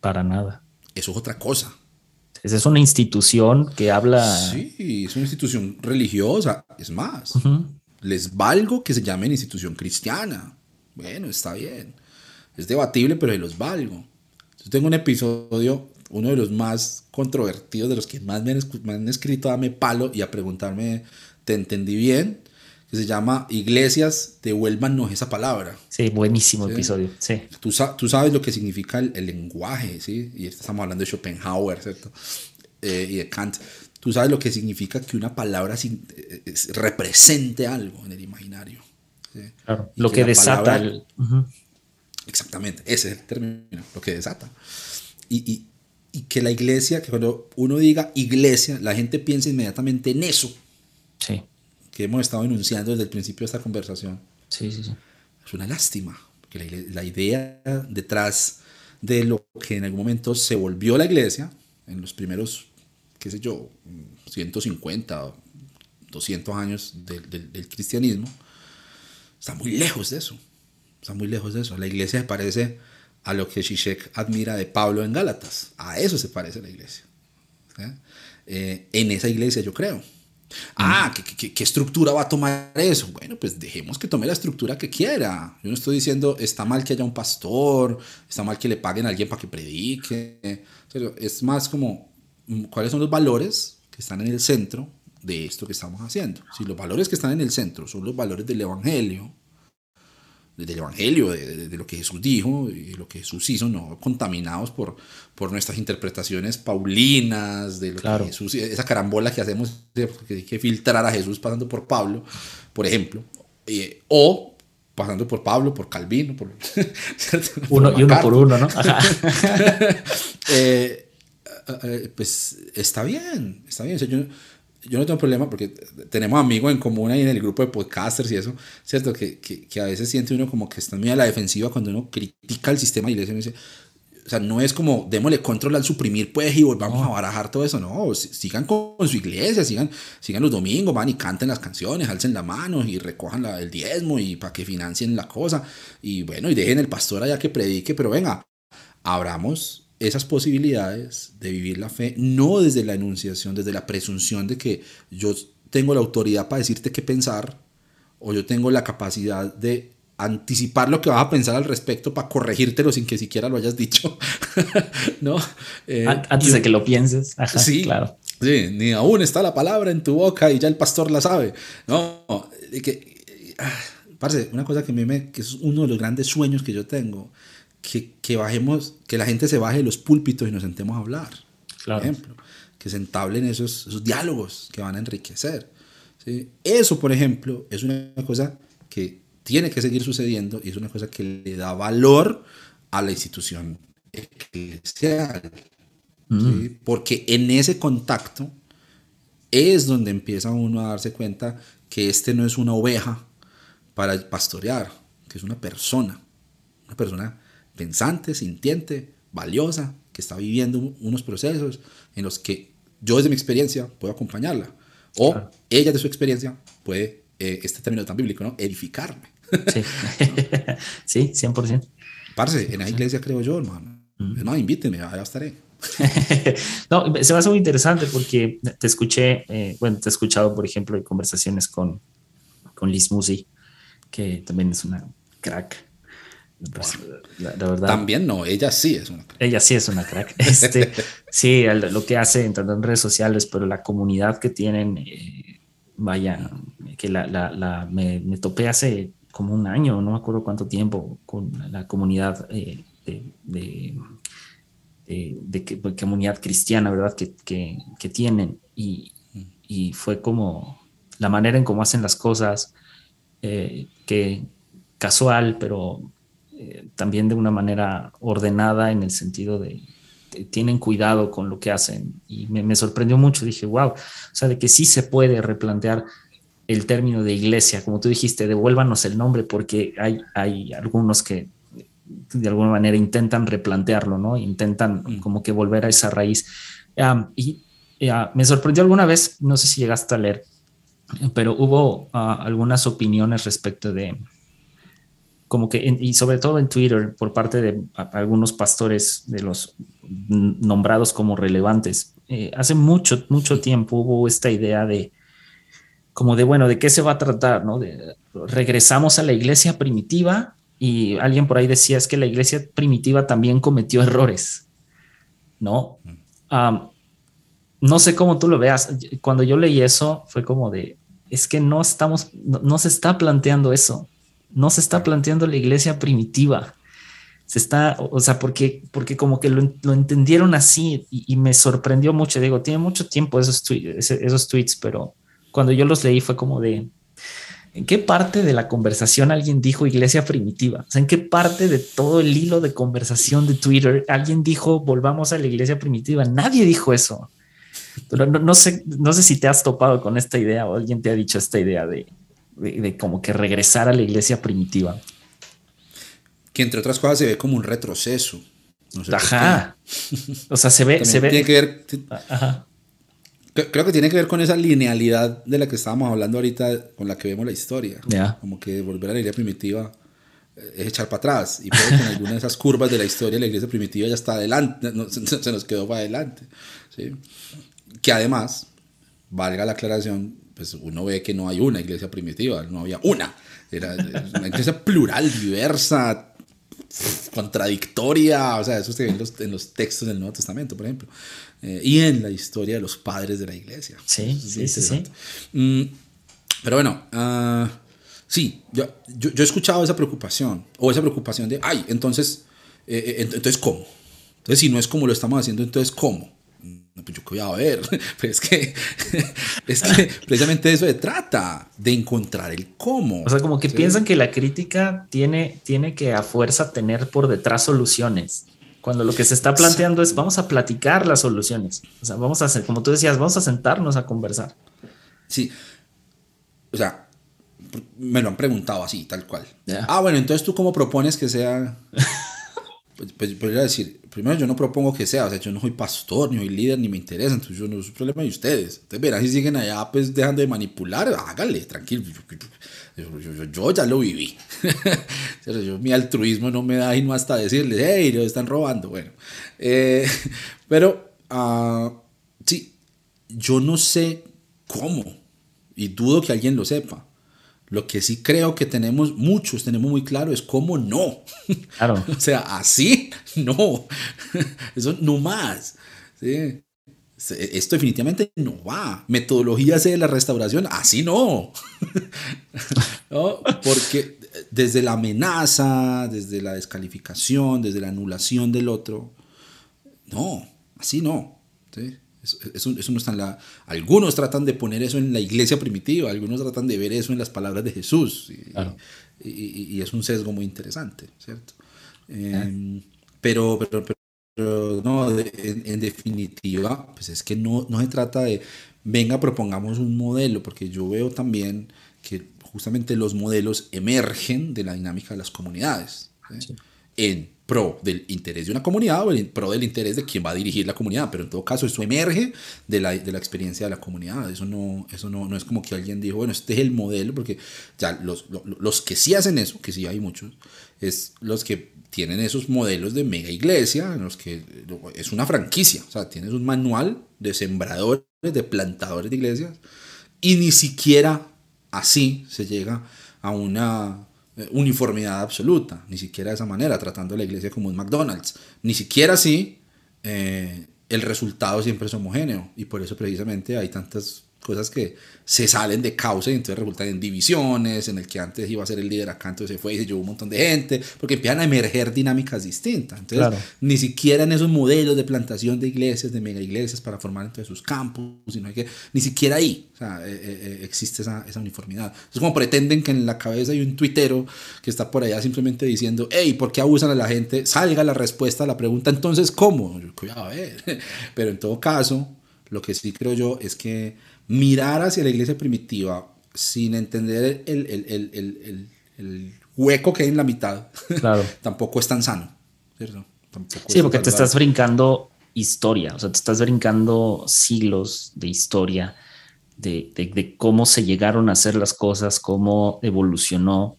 Para nada. Eso es otra cosa. Esa es una institución que habla. Sí, es una institución religiosa. Es más, les valgo que se llamen institución cristiana. Bueno, está bien. Es debatible, pero los valgo. Yo tengo un episodio, uno de los más controvertidos, de los que más me han, me han escrito a palo y a preguntarme, ¿te entendí bien? Se llama Iglesias, devuélvanos esa palabra. Sí, buenísimo episodio. Sí. Tú, tú, sabes lo que significa el, lenguaje, ¿sí? Y estamos hablando de Schopenhauer, ¿cierto? Eh, y de Kant. Tú sabes lo que significa que una palabra eh, represente algo en el imaginario. Claro, lo que, desata. Exactamente, ese es el término, lo que desata. Y, y, y que la iglesia, que cuando uno diga iglesia, la gente piensa inmediatamente en eso. Sí que hemos estado enunciando desde el principio de esta conversación. Sí, sí, sí. Es una lástima, porque la, idea detrás de lo que en algún momento se volvió la iglesia, en los primeros, qué sé yo, 150, 200 años del cristianismo, está muy lejos de eso. Está muy lejos de eso. La iglesia se parece a lo que Shishek admira de Pablo en Gálatas. A eso se parece la iglesia. ¿eh? Eh, en esa iglesia yo creo. Ah, ¿qué, estructura va a tomar eso? Bueno, pues dejemos que tome la estructura que quiera. Yo no estoy diciendo está mal que haya un pastor, está mal que le paguen a alguien para que predique. Es más como mm, cuáles son los valores que están en el centro de esto que estamos haciendo. Si los valores que están en el centro son los valores del Evangelio, del Evangelio, de, lo que Jesús dijo y lo que Jesús hizo, no contaminados por, por nuestras interpretaciones paulinas, de lo que Jesús, esa carambola que hacemos, que hay que filtrar a Jesús pasando por Pablo, por ejemplo, eh, o pasando por Pablo, por Calvino, por, [laughs] uno y uno por uno, ¿no? [laughs] Eh, eh, pues está bien, está bien. yo, yo no tengo problema porque tenemos amigos en común ahí en el grupo de podcasters y eso, ¿cierto? Que, que, que a veces siente uno como que está muy a la defensiva cuando uno critica el sistema y le dice, o sea, no es como démosle control al suprimir pues y volvamos a barajar todo eso, no, sigan con, su iglesia, sigan, sigan los domingos, van y canten las canciones, alcen la mano y recojan la, el diezmo y para que financien la cosa y bueno, y dejen el pastor allá que predique, pero venga, abramos esas posibilidades de vivir la fe, no desde la enunciación, desde la presunción de que yo tengo la autoridad para decirte qué pensar, o yo tengo la capacidad de anticipar lo que vas a pensar al respecto para corregírtelo sin que siquiera lo hayas dicho, [laughs] ¿no? Eh, Antes de que lo pienses. sí, claro. Sí, ni aún está la palabra en tu boca y ya el pastor la sabe. No, que, ah, parce, una cosa que, me, que es uno de los grandes sueños que yo tengo que, que, bajemos, que la gente se baje de los púlpitos y nos sentemos a hablar. Por ejemplo, que se entablen esos, esos diálogos que van a enriquecer. ¿sí? Eso, por ejemplo, es una cosa que tiene que seguir sucediendo y es una cosa que le da valor a la institución eclesial. Mm. Porque en ese contacto es donde empieza uno a darse cuenta que este no es una oveja para pastorear, que es una persona, una persona pensante, sintiente, valiosa, que está viviendo unos procesos en los que yo desde mi experiencia puedo acompañarla. O ella de su experiencia puede, eh, este término tan bíblico, ¿no? Edificarme. Sí, [laughs] sí 100%. Parce, en la iglesia creo yo, hermano. Mm. Más, invíteme, allá estaré. [laughs] no, se me hace muy interesante porque te escuché, eh, bueno, te he escuchado, por ejemplo, en conversaciones con, con Liz Musi, que también es una crack. Pues, la, verdad, también no, ella sí es una crack. Ella sí es una crack. [laughs] Este, sí, lo que hace en, en redes sociales, pero la comunidad que tienen, eh, vaya, que la, la, me, me, topé hace como un año, no me acuerdo cuánto tiempo, con la comunidad eh, de de, comunidad cristiana, ¿verdad? Que, que, tienen. Y, y, fue como la manera en cómo hacen las cosas, eh, que casual, pero eh, también de una manera ordenada en el sentido de, tienen cuidado con lo que hacen. Y me, me, sorprendió mucho, dije, wow, o sea, de que sí se puede replantear el término de iglesia, como tú dijiste, devuélvanos el nombre, porque hay, hay algunos que de alguna manera intentan replantearlo, ¿no? Intentan mm. como que volver a esa raíz. y me sorprendió alguna vez, no sé si llegaste a leer, pero hubo ah, algunas opiniones respecto de, como que, y sobre todo en Twitter, por parte de algunos pastores de los nombrados como relevantes. Eh, hace mucho, mucho tiempo hubo esta idea de, como de, bueno, ¿de qué se va a tratar? ¿no? De, regresamos a la iglesia primitiva y alguien por ahí decía es que la iglesia primitiva también cometió errores, ¿no? no sé cómo tú lo veas. Cuando yo leí eso fue como de, es que no estamos, no, se está planteando eso, no se está planteando la iglesia primitiva. Se está, o sea, porque, porque como que lo, entendieron así y, me sorprendió mucho. Digo, tiene mucho tiempo esos, esos tweets, pero cuando yo los leí fue como de, ¿En qué parte de la conversación alguien dijo iglesia primitiva? O sea, ¿en qué parte de todo el hilo de conversación de Twitter alguien dijo volvamos a la iglesia primitiva? Nadie dijo eso. Pero no, sé, no sé si te has topado con esta idea o alguien te ha dicho esta idea de, de, como que regresar a la iglesia primitiva. Que entre otras cosas se ve como un retroceso. Ajá. O sea, se ve, se ve. Tiene que ver. Ajá. Creo que tiene que ver con esa linealidad de la que estábamos hablando ahorita, con la que vemos la historia. Como que volver a la iglesia primitiva eh, es echar para atrás. Y puede que en alguna de esas curvas de la historia la iglesia primitiva ya está adelante, se, nos quedó para adelante. ¿sí? Que además, valga la aclaración, pues uno ve que no hay una iglesia primitiva, no había una. Era una iglesia plural, diversa, contradictoria, o sea, eso se ve en los, en los textos del Nuevo Testamento, por ejemplo. Eh, y en la historia de los padres de la iglesia. Sí, sí, sí, mm, pero bueno, uh, sí, yo, yo, he escuchado esa preocupación, o esa preocupación de, ay, entonces, eh, eh, entonces, ¿cómo? Entonces, si no es como lo estamos haciendo, entonces, ¿cómo? Pues yo qué voy a ver, [laughs] pero es que, [laughs] es que precisamente eso se trata, de encontrar el cómo. O sea, como que piensan que la crítica tiene, tiene que a fuerza tener por detrás soluciones. Cuando lo que se está planteando es vamos a platicar las soluciones. O sea, vamos a hacer, como tú decías, vamos a sentarnos a conversar. Sí. O sea, me lo han preguntado así, tal cual. Ah, bueno, entonces tú cómo propones que sea... pues, pues, podría decir, primero yo no propongo que sea, o sea, yo no soy pastor, ni soy líder, ni me interesa, entonces yo no es un problema de ustedes. Ustedes verán si siguen allá, pues dejando de manipular, hágale, tranquilo. Yo, ya lo viví. [laughs] yo, mi altruismo no me da y no hasta decirles, hey, lo están robando. Bueno, eh, [laughs] pero uh, sí, yo no sé cómo y dudo que alguien lo sepa. Lo que sí creo que tenemos, muchos tenemos muy claro, es cómo no. Claro. [laughs] o sea, así [laughs] no. [laughs] Eso no más. ¿sí? Esto definitivamente no va. Metodologías de la restauración, así no. Porque desde la amenaza, desde la descalificación, desde la anulación del otro, no, así no. Eso, no está en la... Algunos tratan de poner eso en la iglesia primitiva, algunos tratan de ver eso en las palabras de Jesús. Y, es un sesgo muy interesante, ¿cierto? Em, pero, pero, no, en, definitiva, pues es que no, no se trata de, venga, propongamos un modelo, porque yo veo también que justamente los modelos emergen de la dinámica de las comunidades. En pro del interés de una comunidad o en pro del interés de quien va a dirigir la comunidad, pero en todo caso eso emerge de la, de la experiencia de la comunidad. Eso, no, eso no, no, es como que alguien dijo, bueno, este es el modelo, porque ya los, los, los que sí hacen eso, que sí hay muchos, es los que tienen esos modelos de mega iglesia, en los que es una franquicia, o sea, tienes un manual de sembradores, de plantadores de iglesias, y ni siquiera así se llega a una uniformidad absoluta, ni siquiera de esa manera, tratando a la iglesia como un McDonald's, ni siquiera así eh, el resultado siempre es homogéneo, y por eso precisamente hay tantas cosas que se salen de causa y entonces resultan en divisiones, en el que antes iba a ser el líder acá, entonces se fue y se llevó un montón de gente, porque empiezan a emerger dinámicas distintas. Entonces, ni siquiera en esos modelos de plantación de iglesias, de mega iglesias para formar entonces sus campos, sino que ni siquiera ahí o sea, eh, eh, eh, existe esa, esa, uniformidad. Es como pretenden que en la cabeza hay un tuitero que está por allá simplemente diciendo, hey, ¿por qué abusan a la gente? Salga la respuesta a la pregunta, entonces, ¿cómo? Cuidado, a ver. [laughs] Pero en todo caso, lo que sí creo yo es que mirar hacia la iglesia primitiva sin entender el, el, el, el hueco que hay en la mitad, claro. [laughs] tampoco es tan sano, ¿cierto? sí, porque te estás brincando historia, o sea, te estás brincando siglos de historia, de, de, de, cómo se llegaron a hacer las cosas, cómo evolucionó.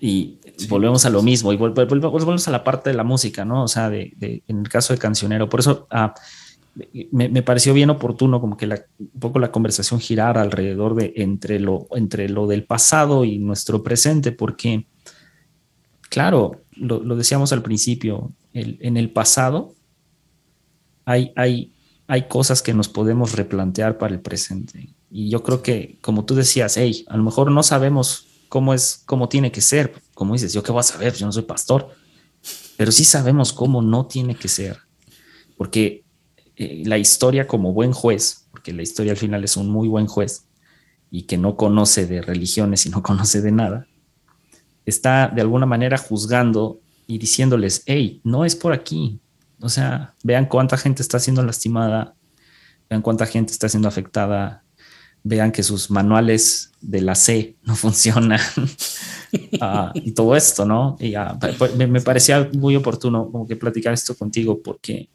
Y volvemos a lo mismo, y volvemos a la parte de la música, ¿no? O sea, de, en el caso de Cancionero. Por eso, ah, me, pareció bien oportuno como que la, un poco la conversación girara alrededor de entre lo, entre lo del pasado y nuestro presente, porque, claro, lo, decíamos al principio, en el pasado hay, hay, hay cosas que nos podemos replantear para el presente. Y yo creo que, como tú decías, hey, a lo mejor no sabemos cómo es, cómo tiene que ser. Como dices, yo qué voy a saber, yo no soy pastor, pero sí sabemos cómo no tiene que ser. Porque eh, la historia como buen juez, porque la historia al final es un muy buen juez y que no conoce de religiones y no [laughs] conoce de nada, está de alguna manera juzgando y diciéndoles, hey, no es por aquí. O sea, vean cuánta gente está siendo lastimada, vean cuánta gente está siendo afectada, vean que sus manuales de la C no [laughs] funcionan [laughs] ah, y todo esto, ¿no? Y me, me, parecía muy oportuno como que platicar esto contigo porque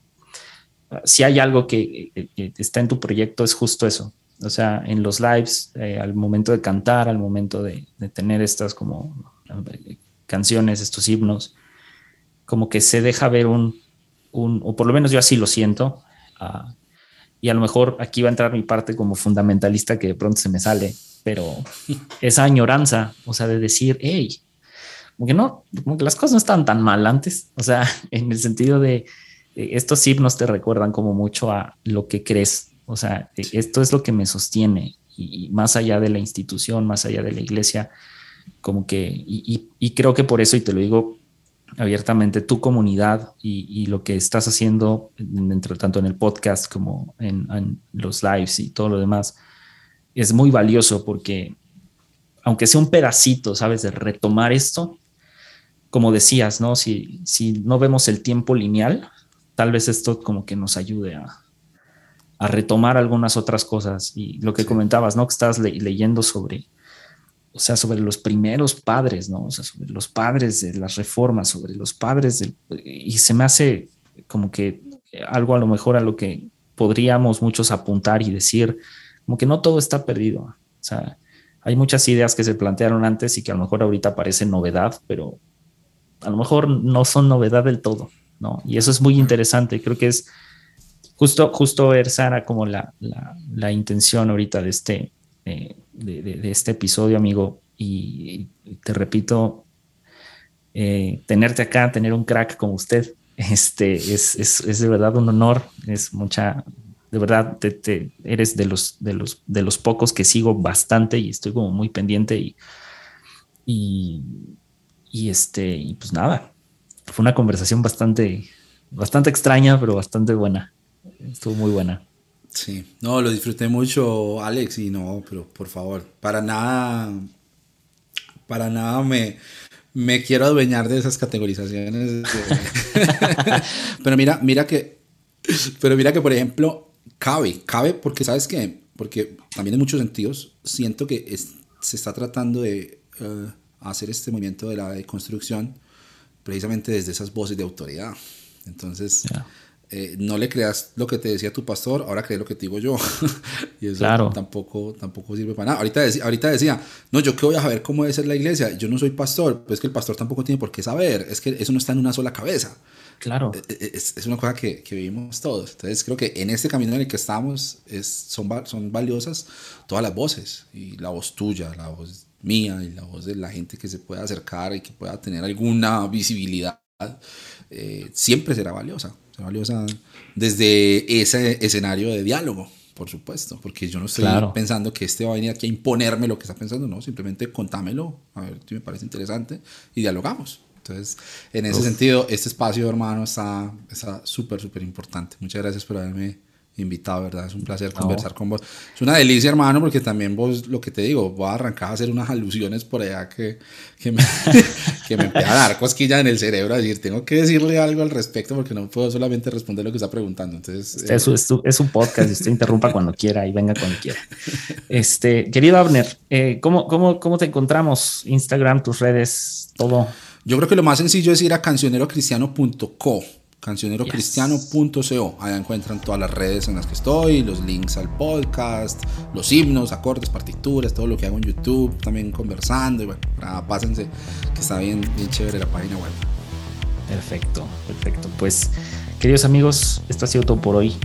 si hay algo que, está en tu proyecto es justo eso. O sea, en los lives, eh, al momento de cantar, al momento de, tener estas como eh, canciones, estos himnos, como que se deja ver un, o por lo menos yo así lo siento, ah, y a lo mejor aquí va a entrar mi parte como fundamentalista que de pronto se me sale, pero [laughs] esa añoranza, o sea, de decir, hey, como que no, como que las cosas no estaban tan mal antes, o sea, [laughs] en el sentido de, eh, estos himnos te recuerdan como mucho a lo que crees. O sea, eh, esto es lo que me sostiene y, más allá de la institución, más allá de la iglesia, como que, y, creo que por eso, y te lo digo abiertamente, tu comunidad y, lo que estás haciendo, dentro, tanto en el podcast como en, en, los lives y todo lo demás, es muy valioso porque, aunque sea un pedacito, ¿sabes?, de retomar esto, como decías, ¿no? Si, si no vemos el tiempo lineal, tal vez esto como que nos ayude a, retomar algunas otras cosas. Y lo que comentabas, ¿no? Que estás leyendo sobre, o sea, sobre los primeros padres, ¿no? O sea, sobre los padres de las reformas, sobre los padres del... Y se me hace como que algo a lo mejor a lo que podríamos muchos apuntar y decir, como que no todo está perdido. O sea, hay muchas ideas que se plantearon antes y que a lo mejor ahorita parecen novedad, pero a lo mejor no son novedad del todo. ¿No? Y eso es muy interesante, creo que es justo, justo ver, Sara, como la, la, intención ahorita de este, eh, de, este episodio, amigo, y, te repito, eh, tenerte acá, tener un crack como usted, [laughs] este, es, es, es de verdad un honor, es mucha, de verdad, te, eres de los, de, los, de los pocos que sigo bastante y estoy como muy pendiente y, y este, y pues nada, fue una conversación bastante, bastante extraña, pero bastante buena. Estuvo muy buena. Sí, no, lo disfruté mucho, Alex, y no, pero por favor, para nada, para nada me, me quiero adueñar de esas categorizaciones. [laughs] pero mira, mira que, pero mira que por ejemplo cabe, cabe porque sabes qué, porque también en muchos sentidos siento que se está tratando de eh, hacer este movimiento de la deconstrucción precisamente desde esas voces de autoridad. Entonces, eh, no le creas lo que te decía tu pastor, ahora cree lo que te digo yo. [laughs] y eso tampoco, tampoco sirve para nada. Ahorita, decía, ahorita decía, no, yo qué voy a saber cómo debe ser la iglesia. Yo no soy pastor, pero es que el pastor tampoco tiene por qué saber. Es que eso no está en una sola cabeza. Claro. Eh, eh, es, es una cosa que, que, vivimos todos. Entonces creo que en este camino en el que estamos es, son, son valiosas todas las voces. Y la voz tuya, la voz mía y la voz de la gente que se pueda acercar y que pueda tener alguna visibilidad, eh, siempre será valiosa. Será valiosa desde ese escenario de diálogo, por supuesto, porque yo no estoy pensando que este va a venir aquí a imponerme lo que está pensando, no, simplemente contámelo, a ver si me parece interesante y dialogamos. Entonces, en ese sentido, este espacio, hermano, está súper, súper importante. Muchas gracias por haberme invitado, ¿verdad? Es un placer conversar con vos. Es una delicia, hermano, porque también vos, lo que te digo, voy a arrancar a hacer unas alusiones por allá que, que me, [laughs] que me empieza a dar cosquilla en el cerebro, a decir, tengo que decirle algo al respecto porque no puedo solamente responder lo que está preguntando. Entonces, este es, es, es, un podcast, usted interrumpa cuando quiera y venga cuando quiera. Este, querido Abner, eh, ¿cómo, cómo, ¿cómo te encontramos? Instagram, tus redes, todo. Yo creo que lo más sencillo es ir a cancionerocristiano.co cancionerocristiano.co. Allá encuentran todas las redes en las que estoy, los links al podcast, los himnos, acordes, partituras, todo lo que hago en YouTube, también conversando. Y bueno, pásense, que está bien, bien chévere la página web. Perfecto, perfecto. Pues, queridos amigos, esto ha sido todo por hoy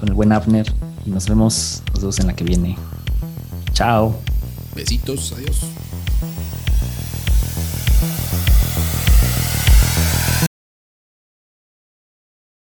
con el buen Abner. Y nos vemos, nos vemos en la que viene. Chao. Besitos, adiós.